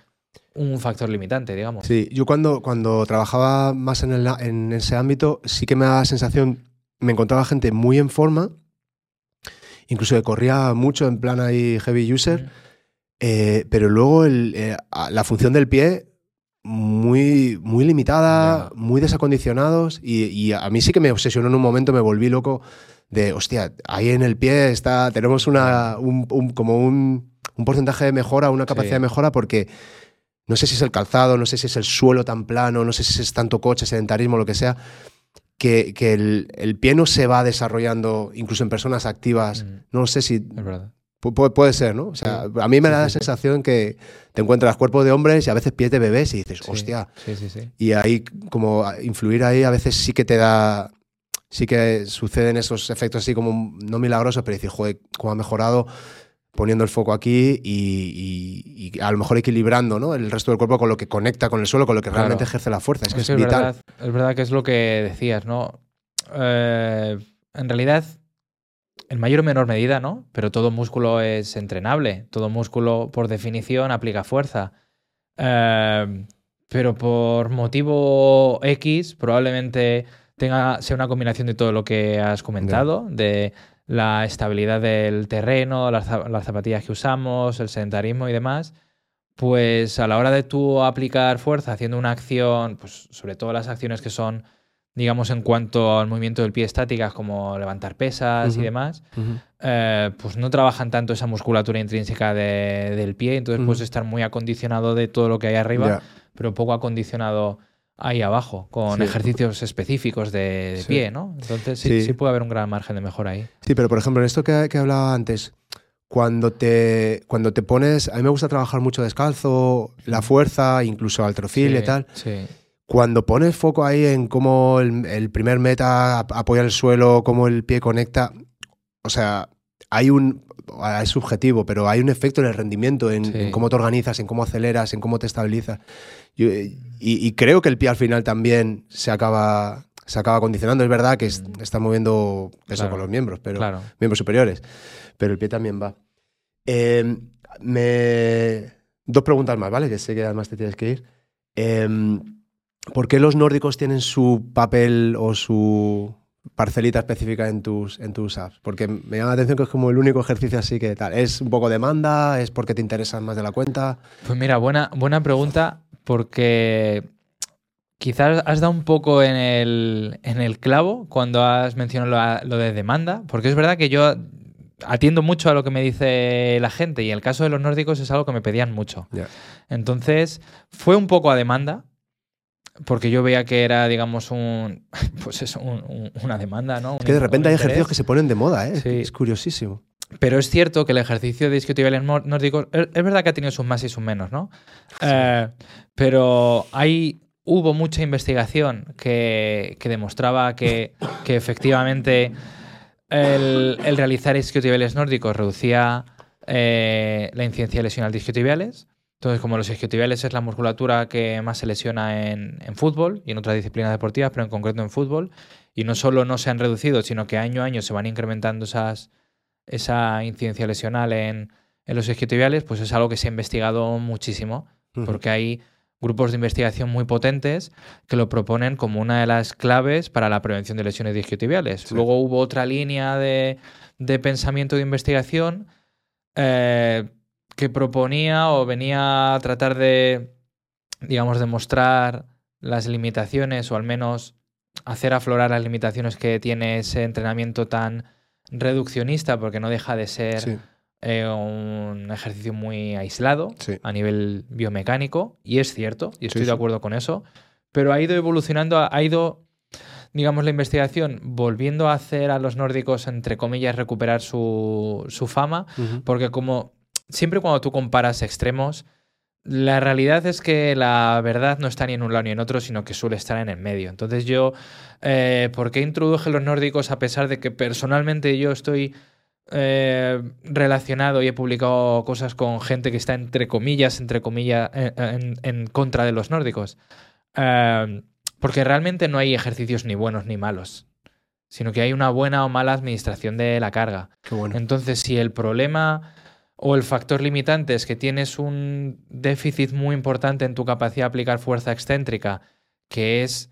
un factor limitante, digamos. Sí, yo cuando, cuando trabajaba más en, en ese ámbito, sí que me daba la sensación, me encontraba gente muy en forma, incluso que corría mucho en plan ahí heavy user, eh, pero luego eh, la función del pie muy, muy limitada, muy desacondicionados y, a mí sí que me obsesionó en un momento, me volví loco de, hostia, ahí en el pie está, tenemos una, un, como un, un, porcentaje de mejora, una capacidad de mejora porque no sé si es el calzado, no sé si es el suelo tan plano, no sé si es tanto coche, sedentarismo, lo que sea, que, que el, el, pie no se va desarrollando incluso en personas activas. Mm. No sé si... Verdad puede ser, ¿no? O sea, a mí me da la sensación que te encuentras cuerpos de hombres y a veces pies de bebés y dices, hostia. Sí, sí, sí. Y ahí, como influir ahí, a veces sí que te da. Sí que suceden esos efectos así como no milagrosos, pero dices, joder, cómo ha mejorado poniendo el foco aquí y, a lo mejor equilibrando ¿no? el resto del cuerpo con lo que conecta con el suelo, con lo que realmente ejerce la fuerza. Es que es, vital. Verdad, es verdad que es lo que decías, ¿no? Eh, en realidad en mayor o menor medida, ¿no? Pero todo músculo es entrenable. Todo músculo, por definición, aplica fuerza. Eh, pero por motivo X, probablemente tenga, sea una combinación de todo lo que has comentado, de la estabilidad del terreno, las, las, zapatillas que usamos, el sedentarismo y demás. Pues a la hora de tú aplicar fuerza haciendo una acción, pues sobre todo las acciones que son digamos, en cuanto al movimiento del pie estáticas, como levantar pesas y demás, eh, pues no trabajan tanto esa musculatura intrínseca del pie, entonces puedes estar muy acondicionado de todo lo que hay arriba, pero poco acondicionado ahí abajo, con ejercicios específicos de, pie, ¿no? Entonces sí, puede haber un gran margen de mejora ahí. Sí, pero por ejemplo, en esto que, que hablaba antes, cuando te, cuando te pones, a mí me gusta trabajar mucho descalzo, la fuerza, incluso altrofilia y tal. Sí cuando pones foco ahí en cómo el, primer meta apoya el suelo, cómo el pie conecta, o sea, hay un. Es subjetivo, pero hay un efecto en el rendimiento, en, cómo te organizas, en cómo aceleras, en cómo te estabilizas. y, creo que el pie al final también se acaba, se acaba condicionando. Es verdad que mm. está moviendo eso con los miembros, pero miembros superiores. Pero el pie también va. Em, me... Dos preguntas más, ¿vale? Que sé que además te tienes que ir. Eh, ¿Por qué los nórdicos tienen su papel o su parcelita específica en tus, en tus apps? Porque me llama la atención que es como el único ejercicio así que tal. ¿Es un poco demanda? ¿Es porque te interesan más de la cuenta? Pues mira, buena, buena pregunta porque quizás has dado un poco en el, en el clavo cuando has mencionado lo, de demanda, porque es verdad que yo atiendo mucho a lo que me dice la gente y el caso de los nórdicos es algo que me pedían mucho. Entonces, fue un poco a demanda porque yo veía que era, digamos, un, pues eso, un- un- una demanda, ¿no? Es que de repente hay ejercicios que se ponen de moda, ¿eh? Sí. Es curiosísimo. Pero es cierto que el ejercicio de isquiotibiales nór- nórdicos, es, es verdad que ha tenido sus más y sus menos, ¿no? Eh, pero hay, hubo mucha investigación que, que demostraba que, que efectivamente el, el realizar isquiotibiales nórdicos reducía eh, la incidencia lesional de isquiotibiales. Entonces, como los isquiotibiales es la musculatura que más se lesiona en, en fútbol y en otras disciplinas deportivas, pero en concreto en fútbol, y no solo no se han reducido, sino que año a año se van incrementando esas, esa incidencia lesional en, en los isquiotibiales, pues es algo que se ha investigado muchísimo, porque hay grupos de investigación muy potentes que lo proponen como una de las claves para la prevención de lesiones de isquiotibiales. Sí. Luego hubo otra línea de, de pensamiento de investigación eh, que proponía o venía a tratar de, digamos, demostrar las limitaciones o al menos hacer aflorar las limitaciones que tiene ese entrenamiento tan reduccionista, porque no deja de ser Sí, eh, un ejercicio muy aislado sí. a nivel biomecánico, y es cierto, y estoy Sí, de acuerdo con eso, pero ha ido evolucionando, ha- ido, digamos, la investigación volviendo a hacer a los nórdicos, entre comillas, recuperar su, su fama, porque como siempre cuando tú comparas extremos, la realidad es que la verdad no está ni en un lado ni en otro, sino que suele estar en el medio. Entonces yo, eh, ¿por qué introduje los nórdicos a pesar de que personalmente yo estoy eh, relacionado y he publicado cosas con gente que está entre comillas, entre comillas, en, en- en contra de los nórdicos? Eh, porque realmente no hay ejercicios ni buenos ni malos, sino que hay una buena o mala administración de la carga. Qué bueno. Entonces, si el problema o el factor limitante es que tienes un déficit muy importante en tu capacidad de aplicar fuerza excéntrica, que es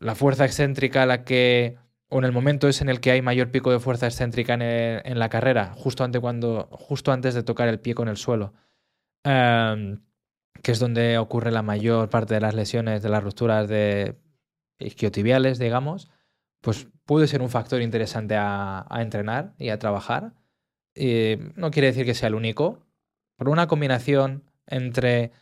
la fuerza excéntrica la que, o en el momento es en el que hay mayor pico de fuerza excéntrica en, el- en la carrera, justo antes, cuando, justo antes de tocar el pie con el suelo, em, que es donde ocurre la mayor parte de las lesiones, de las rupturas de isquiotibiales, digamos, pues puede ser un factor interesante a entrenar y a trabajar. Y no quiere decir que sea el único, pero una combinación entre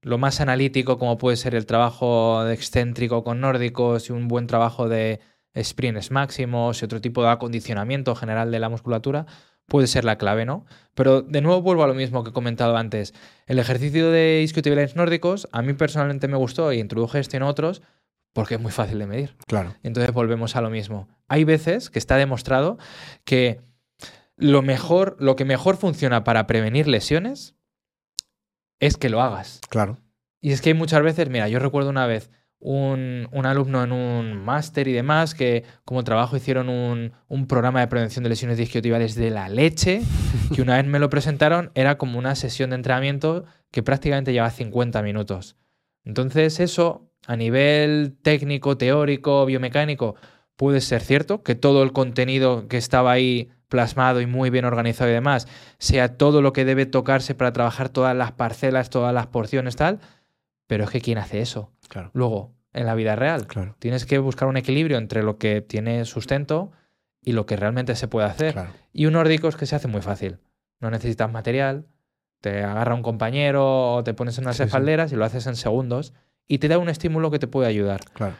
lo más analítico, como puede ser el trabajo de excéntrico con nórdicos y un buen trabajo de sprints máximos y otro tipo de acondicionamiento general de la musculatura, puede ser la clave, ¿no? Pero de nuevo vuelvo a lo mismo que he comentado antes. El ejercicio de isquiotibiales nórdicos a mí personalmente me gustó y introduje este en otros porque es muy fácil de medir. Claro. Entonces volvemos a lo mismo. Hay veces que está demostrado que lo mejor, lo que mejor funciona para prevenir lesiones es que lo hagas. Claro. Y es que hay muchas veces, mira, yo recuerdo una vez un, un alumno en un máster y demás que como trabajo hicieron un, un programa de prevención de lesiones disquiotibiales de la leche, que una vez me lo presentaron, era como una sesión de entrenamiento que prácticamente lleva 50 minutos. Entonces eso, a nivel técnico, teórico, biomecánico, puede ser cierto, que todo el contenido que estaba ahí plasmado y muy bien organizado y demás, sea todo lo que debe tocarse para trabajar todas las parcelas, todas las porciones, tal, pero es que ¿quién hace eso? Claro. Luego, en la vida real, Claro. tienes que buscar un equilibrio entre lo que tiene sustento y lo que realmente se puede hacer. Claro. Y un nórdico es que se hace muy fácil. No necesitas material, te agarra un compañero o te pones en unas Sí, sí. espalderas y lo haces en segundos y te da un estímulo que te puede ayudar. Claro.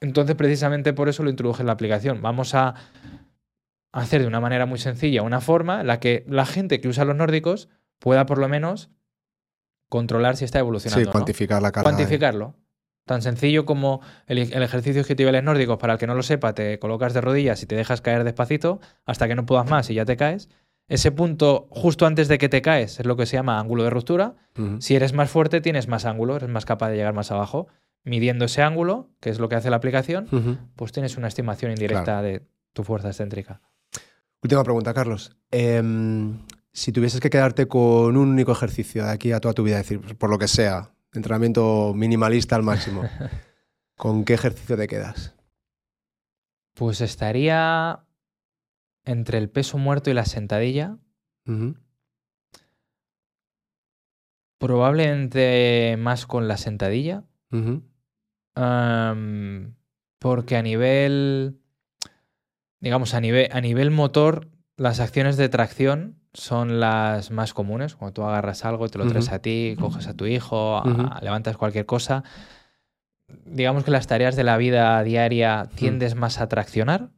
Entonces, precisamente por eso lo introduje en la aplicación. Vamos a hacer de una manera muy sencilla una forma en la que la gente que usa los nórdicos pueda por lo menos controlar si está evolucionando. Sí, ¿no? cuantificar la carga. Cuantificarlo. Tan sencillo como el, el ejercicio isquiotibiales nórdicos, para el que no lo sepa, te colocas de rodillas y te dejas caer despacito hasta que no puedas más y ya te caes. Ese punto justo antes de que te caes es lo que se llama ángulo de ruptura. Si eres más fuerte, tienes más ángulo, eres más capaz de llegar más abajo. Midiendo ese ángulo, que es lo que hace la aplicación, pues tienes una estimación indirecta Claro. de tu fuerza excéntrica. Última pregunta, Carlos. Em, si tuvieses que quedarte con un único ejercicio de aquí a toda tu vida, es decir, por lo que sea, entrenamiento minimalista al máximo, ¿con qué ejercicio te quedas? Pues estaría entre el peso muerto y la sentadilla. Probablemente más con la sentadilla. Porque a nivel, digamos, a nivel, a nivel motor, las acciones de tracción son las más comunes. Cuando tú agarras algo, te lo traes a ti, coges a tu hijo, a- levantas cualquier cosa. digamos que las tareas de la vida diaria tiendes más a traccionar.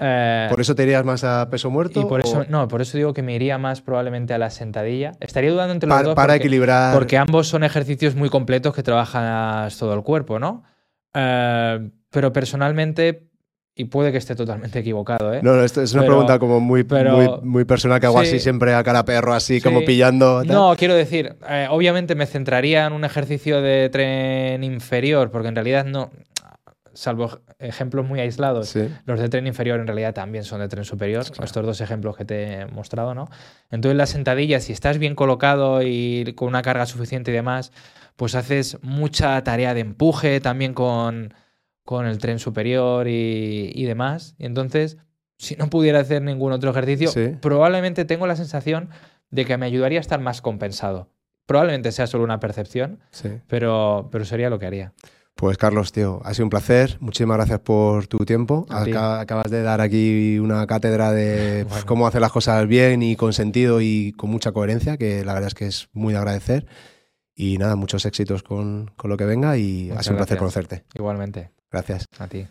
Eh, ¿Por eso te irías más a peso muerto? Y por eso, no, por eso digo que me iría más probablemente a la sentadilla. Estaría dudando entre los dos. Para equilibrar. Porque ambos son ejercicios muy completos que trabajas todo el cuerpo, ¿no? Eh, pero personalmente, y puede que esté totalmente equivocado, ¿eh? No, no, esto es una pregunta como muy, muy, personal que hago así siempre a cara perro, así como pillando. No, quiero decir, eh, obviamente me centraría en un ejercicio de tren inferior, porque en realidad no salvo ejemplos muy aislados, los de tren inferior en realidad también son de tren superior, estos dos ejemplos que te he mostrado, ¿no? Entonces la sentadilla, si estás bien colocado y con una carga suficiente y demás, pues haces mucha tarea de empuje también con, con el tren superior y, demás. Y entonces, si no pudiera hacer ningún otro ejercicio, probablemente tengo la sensación de que me ayudaría a estar más compensado. Probablemente sea solo una percepción, pero, pero sería lo que haría. Pues Carlos, tío, ha sido un placer. Muchísimas gracias por tu tiempo. acabas de dar aquí una cátedra de cómo hacer las cosas bien y con sentido y con mucha coherencia, que la verdad es que es muy de agradecer. Y nada, muchos éxitos con, lo que venga y ha sido un placer conocerte. Igualmente. Gracias. A ti.